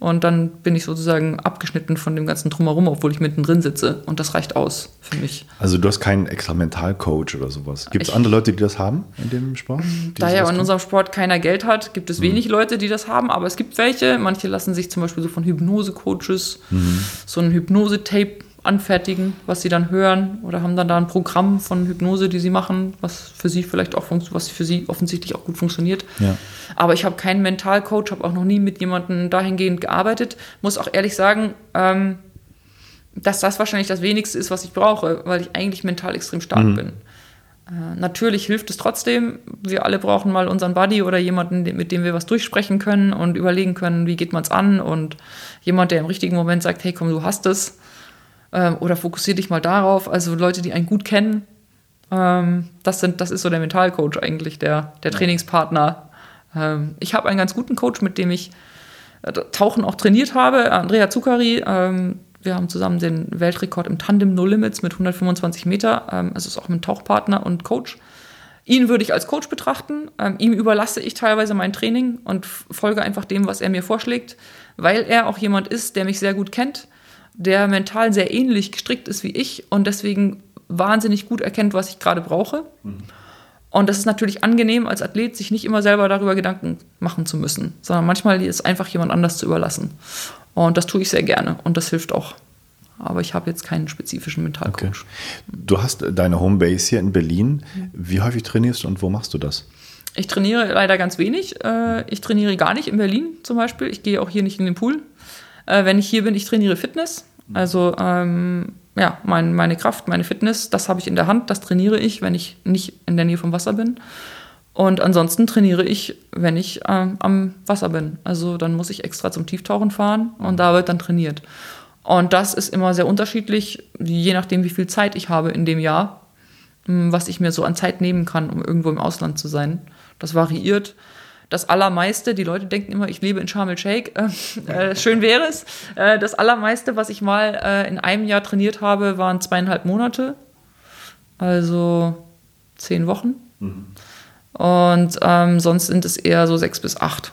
und dann bin ich sozusagen abgeschnitten von dem ganzen Drumherum, obwohl ich mittendrin sitze. Und das reicht aus für mich. Also du hast keinen extra Mentalcoach oder sowas. Gibt es andere Leute, die das haben in dem Sport? Da ja in unserem Sport keiner Geld hat, gibt es mhm. wenig Leute, die das haben. Aber es gibt welche. Manche lassen sich zum Beispiel so von Hypnose-Coaches mhm. so ein Hypnose-Tape anfertigen, was sie dann hören oder haben dann da ein Programm von Hypnose, die sie machen, was für sie vielleicht auch was für sie offensichtlich auch gut funktioniert. Ja. Aber ich habe keinen Mentalcoach, habe auch noch nie mit jemandem dahingehend gearbeitet. Muss auch ehrlich sagen, ähm, dass das wahrscheinlich das Wenigste ist, was ich brauche, weil ich eigentlich mental extrem stark mhm. bin. Äh, natürlich hilft es trotzdem. Wir alle brauchen mal unseren Buddy oder jemanden, mit dem wir was durchsprechen können und überlegen können, wie geht man es an und jemand, der im richtigen Moment sagt, hey komm, du hast es ähm, oder fokussier dich mal darauf. Also Leute, die einen gut kennen, ähm, das, sind, das ist so der Mentalcoach eigentlich, der, der Trainingspartner. Ähm, ich habe einen ganz guten Coach, mit dem ich äh, Tauchen auch trainiert habe, Andrea Zuccari. Ähm, wir haben zusammen den Weltrekord im Tandem No Limits mit 125 Meter. Ähm, es ist auch ein Tauchpartner und Coach. Ihn würde ich als Coach betrachten. Ähm, ihm überlasse ich teilweise mein Training und folge einfach dem, was er mir vorschlägt, weil er auch jemand ist, der mich sehr gut kennt der mental sehr ähnlich gestrickt ist wie ich und deswegen wahnsinnig gut erkennt, was ich gerade brauche. Mhm. Und das ist natürlich angenehm als Athlet, sich nicht immer selber darüber Gedanken machen zu müssen, sondern manchmal ist einfach jemand anders zu überlassen. Und das tue ich sehr gerne und das hilft auch. Aber ich habe jetzt keinen spezifischen Mentalcoach. Okay. Du hast deine Homebase hier in Berlin. Wie häufig trainierst du und wo machst du das? Ich trainiere leider ganz wenig. Äh, ich trainiere gar nicht in Berlin zum Beispiel. Ich gehe auch hier nicht in den Pool. Äh, wenn ich hier bin, ich trainiere Fitness. Also ähm, ja, mein, meine Kraft, meine Fitness, das habe ich in der Hand, das trainiere ich, wenn ich nicht in der Nähe vom Wasser bin. Und ansonsten trainiere ich, wenn ich ähm, am Wasser bin. Also dann muss ich extra zum Tieftauchen fahren und da wird dann trainiert. Und das ist immer sehr unterschiedlich, je nachdem, wie viel Zeit ich habe in dem Jahr, hm, was ich mir so an Zeit nehmen kann, um irgendwo im Ausland zu sein. Das variiert das Allermeiste, die Leute denken immer, ich lebe in Sharm el-Sheikh, äh, äh, schön wäre es. Äh, das Allermeiste, was ich mal äh, in einem Jahr trainiert habe, waren zweieinhalb Monate, also zehn Wochen. Mhm. Und ähm, sonst sind es eher so sechs bis acht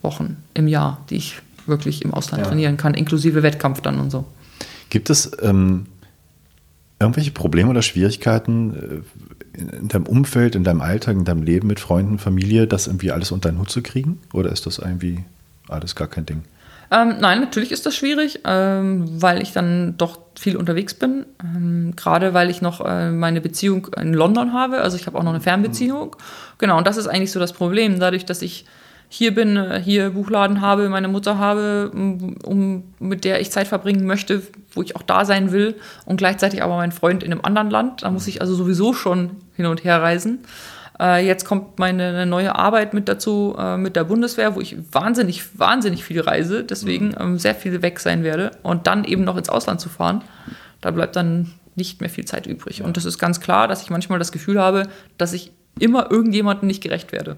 Wochen im Jahr, die ich wirklich im Ausland ja. trainieren kann, inklusive Wettkampf dann und so. Gibt es ähm, irgendwelche Probleme oder Schwierigkeiten, äh, in deinem Umfeld, in deinem Alltag, in deinem Leben mit Freunden, Familie, das irgendwie alles unter den Hut zu kriegen? Oder ist das irgendwie alles gar kein Ding? Ähm, nein, natürlich ist das schwierig, ähm, weil ich dann doch viel unterwegs bin. Ähm, Gerade weil ich noch äh, meine Beziehung in London habe. Also ich habe auch noch eine Fernbeziehung. Mhm. Genau, und das ist eigentlich so das Problem. Dadurch, dass ich hier bin, äh, hier Buchladen habe, meine Mutter habe, um, mit der ich Zeit verbringen möchte, wo ich auch da sein will und gleichzeitig aber mein Freund in einem anderen Land. Da muss ich also sowieso schon hin und her reisen. Äh, jetzt kommt meine neue Arbeit mit dazu äh, mit der Bundeswehr, wo ich wahnsinnig, wahnsinnig viel reise, deswegen mhm. ähm, sehr viel weg sein werde und dann eben noch ins Ausland zu fahren. Da bleibt dann nicht mehr viel Zeit übrig. Und das ist ganz klar, dass ich manchmal das Gefühl habe, dass ich immer irgendjemandem nicht gerecht werde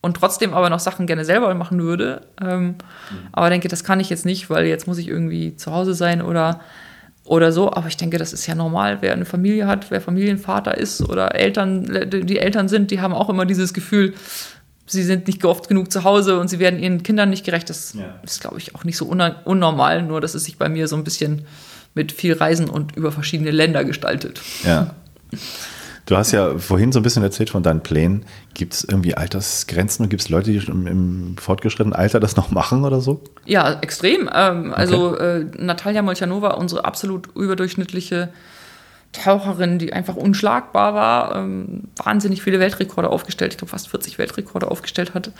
und trotzdem aber noch Sachen gerne selber machen würde. Ähm, mhm. Aber denke, das kann ich jetzt nicht, weil jetzt muss ich irgendwie zu Hause sein oder, oder so. Aber ich denke, das ist ja normal. Wer eine Familie hat, wer Familienvater ist oder Eltern, die Eltern sind, die haben auch immer dieses Gefühl, sie sind nicht oft genug zu Hause und sie werden ihren Kindern nicht gerecht. Das ja. ist, glaube ich, auch nicht so unnormal, nur dass es sich bei mir so ein bisschen mit viel Reisen und über verschiedene Länder gestaltet. Ja. Du hast ja vorhin so ein bisschen erzählt von deinen Plänen. Gibt es irgendwie Altersgrenzen und gibt es Leute, die im, im, fortgeschrittenen Alter das noch machen oder so? Ja, extrem. Ähm, also okay. äh, Natalia Molchanova, unsere absolut überdurchschnittliche Taucherin, die einfach unschlagbar war, ähm, wahnsinnig viele Weltrekorde aufgestellt, ich glaube fast 40 Weltrekorde aufgestellt hatte,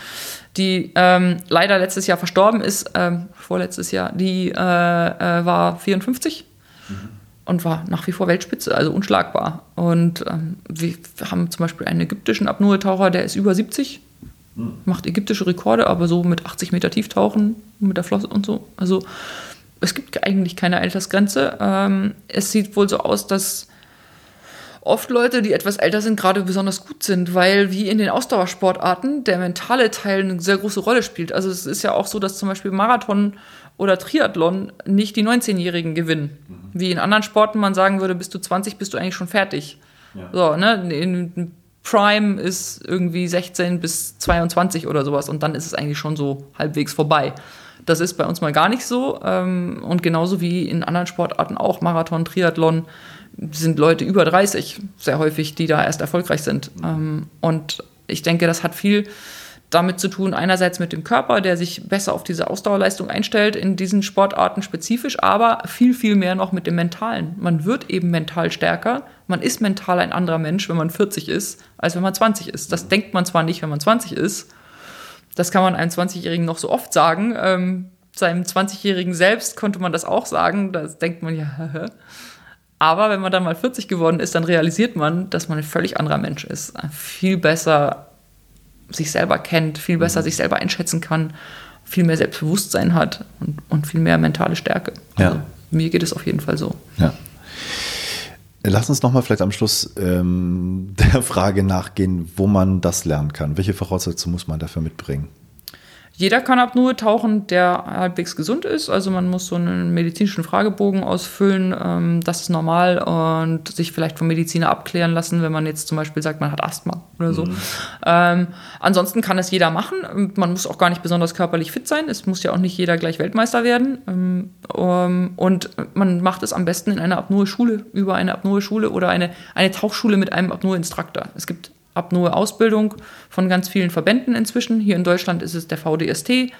die ähm, leider letztes Jahr verstorben ist, ähm, vorletztes Jahr, die äh, äh, war 54. Mhm und war nach wie vor Weltspitze, also unschlagbar. Und ähm, wir haben zum Beispiel einen ägyptischen Apnoe-Taucher, der ist über 70, mhm. macht ägyptische Rekorde, aber so mit 80 Meter Tieftauchen mit der Flosse und so. Also es gibt eigentlich keine Altersgrenze. Ähm, es sieht wohl so aus, dass oft Leute, die etwas älter sind, gerade besonders gut sind, weil wie in den Ausdauersportarten der mentale Teil eine sehr große Rolle spielt. Also es ist ja auch so, dass zum Beispiel Marathon oder Triathlon nicht die 19-Jährigen gewinnen. Mhm. Wie in anderen Sporten man sagen würde, bist du 20, bist du eigentlich schon fertig. Ja. So, ne? In Prime ist irgendwie 16 bis 22 oder sowas und dann ist es eigentlich schon so halbwegs vorbei. Das ist bei uns mal gar nicht so. Ähm, und genauso wie in anderen Sportarten auch, Marathon, Triathlon, sind Leute über 30 sehr häufig, die da erst erfolgreich sind. Ähm, und ich denke, das hat viel damit zu tun, einerseits mit dem Körper, der sich besser auf diese Ausdauerleistung einstellt, in diesen Sportarten spezifisch, aber viel, viel mehr noch mit dem Mentalen. Man wird eben mental stärker, man ist mental ein anderer Mensch, wenn man 40 ist, als wenn man 20 ist. Das denkt man zwar nicht, wenn man 20 ist, das kann man einem 20-Jährigen noch so oft sagen. Ähm, seinem 20-Jährigen selbst konnte man das auch sagen, das denkt man ja, aber wenn man dann mal 40 geworden ist, dann realisiert man, dass man ein völlig anderer Mensch ist. Viel besser sich selber kennt, viel besser mhm. sich selber einschätzen kann, viel mehr Selbstbewusstsein hat und, und viel mehr mentale Stärke. Also ja. mir geht es auf jeden Fall so. Ja. Lass uns nochmal vielleicht am Schluss ähm, der Frage nachgehen, wo man das lernen kann. Welche Voraussetzungen muss man dafür mitbringen? Jeder kann Apnoe tauchen, der halbwegs gesund ist. Also man muss so einen medizinischen Fragebogen ausfüllen. Ähm, das ist normal und sich vielleicht vom Mediziner abklären lassen, wenn man jetzt zum Beispiel sagt, man hat Asthma oder so. Mhm. Ähm, ansonsten kann es jeder machen. Man muss auch gar nicht besonders körperlich fit sein. Es muss ja auch nicht jeder gleich Weltmeister werden. Ähm, um, und man macht es am besten in einer Apnoe-Schule, über eine Apnoe-Schule oder eine, eine Tauchschule mit einem Apnoe-Instruktor. Es gibt Apnoe-Ausbildung von ganz vielen Verbänden inzwischen. Hier in Deutschland ist es der VDST.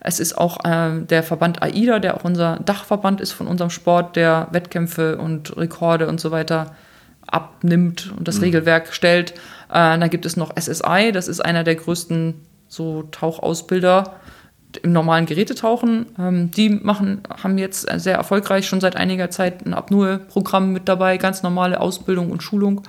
Es ist auch äh, der Verband AIDA, der auch unser Dachverband ist von unserem Sport, der Wettkämpfe und Rekorde und so weiter abnimmt und das mhm. Regelwerk stellt. Äh, dann gibt es noch SSI, das ist einer der größten so Tauchausbilder im normalen Gerätetauchen. Ähm, die machen, haben jetzt sehr erfolgreich schon seit einiger Zeit ein Apnoe-Programm mit dabei, ganz normale Ausbildung und Schulung.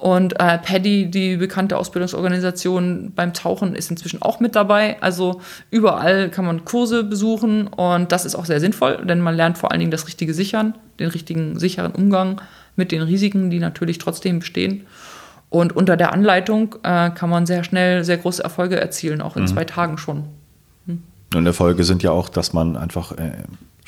Und äh, Paddy, die bekannte Ausbildungsorganisation beim Tauchen, ist inzwischen auch mit dabei. Also überall kann man Kurse besuchen und das ist auch sehr sinnvoll, denn man lernt vor allen Dingen das richtige Sichern, den richtigen sicheren Umgang mit den Risiken, die natürlich trotzdem bestehen. Und unter der Anleitung äh, kann man sehr schnell sehr große Erfolge erzielen, auch in mhm. zwei Tagen schon. Hm. Und Erfolge sind ja auch, dass man einfach äh,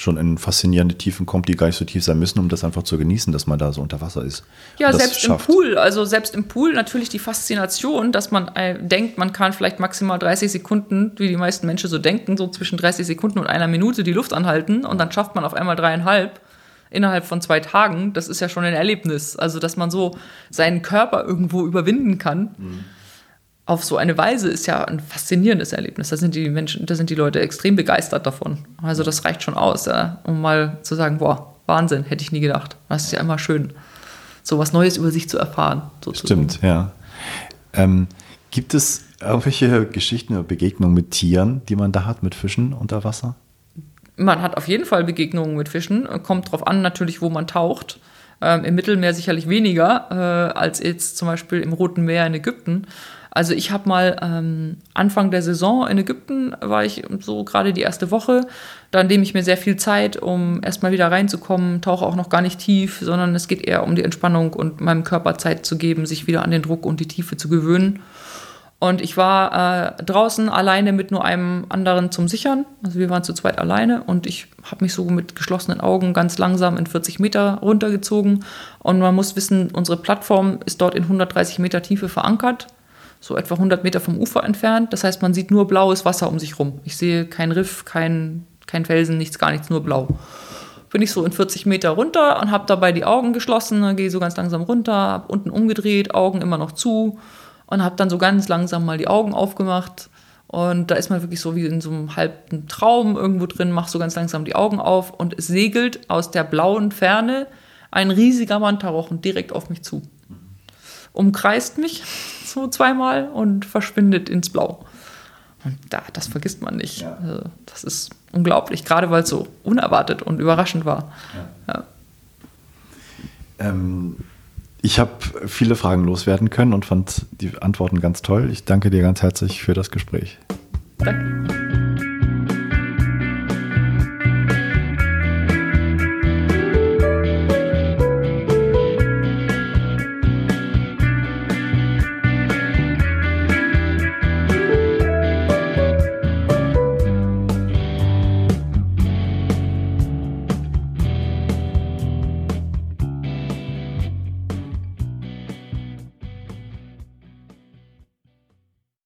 schon in faszinierende Tiefen kommt, die gar nicht so tief sein müssen, um das einfach zu genießen, dass man da so unter Wasser ist. Ja, selbst schafft. im Pool, also selbst im Pool natürlich die Faszination, dass man äh, denkt, man kann vielleicht maximal 30 Sekunden, wie die meisten Menschen so denken, so zwischen 30 Sekunden und einer Minute die Luft anhalten und dann schafft man auf einmal dreieinhalb innerhalb von zwei Tagen. Das ist ja schon ein Erlebnis. Also, dass man so seinen Körper irgendwo überwinden kann. Mhm auf so eine Weise ist ja ein faszinierendes Erlebnis. Da sind die Menschen, da sind die Leute extrem begeistert davon. Also das reicht schon aus, ja, um mal zu sagen, boah, Wahnsinn, hätte ich nie gedacht. Das ist ja immer schön, so was Neues über sich zu erfahren. Sozusagen. Stimmt, ja. Ähm, gibt es irgendwelche Geschichten oder Begegnungen mit Tieren, die man da hat, mit Fischen unter Wasser? Man hat auf jeden Fall Begegnungen mit Fischen. Kommt darauf an, natürlich, wo man taucht. Ähm, Im Mittelmeer sicherlich weniger äh, als jetzt zum Beispiel im Roten Meer in Ägypten. Also ich habe mal ähm, Anfang der Saison in Ägypten, war ich so gerade die erste Woche, dann nehme ich mir sehr viel Zeit, um erstmal wieder reinzukommen, tauche auch noch gar nicht tief, sondern es geht eher um die Entspannung und meinem Körper Zeit zu geben, sich wieder an den Druck und die Tiefe zu gewöhnen. Und ich war äh, draußen alleine mit nur einem anderen zum Sichern. Also wir waren zu zweit alleine und ich habe mich so mit geschlossenen Augen ganz langsam in 40 Meter runtergezogen. Und man muss wissen, unsere Plattform ist dort in 130 Meter Tiefe verankert so etwa 100 Meter vom Ufer entfernt. Das heißt, man sieht nur blaues Wasser um sich rum. Ich sehe kein Riff, kein, kein Felsen, nichts, gar nichts, nur blau. Bin ich so in 40 Meter runter und habe dabei die Augen geschlossen, gehe so ganz langsam runter, habe unten umgedreht, Augen immer noch zu und habe dann so ganz langsam mal die Augen aufgemacht. Und da ist man wirklich so wie in so einem halben Traum irgendwo drin, macht so ganz langsam die Augen auf und es segelt aus der blauen Ferne ein riesiger Mantarochen direkt auf mich zu. Umkreist mich so zweimal und verschwindet ins Blau. Und da, das vergisst man nicht. Ja. Also, das ist unglaublich, gerade weil es so unerwartet und überraschend war. Ja. Ja. Ähm, ich habe viele Fragen loswerden können und fand die Antworten ganz toll. Ich danke dir ganz herzlich für das Gespräch. Danke.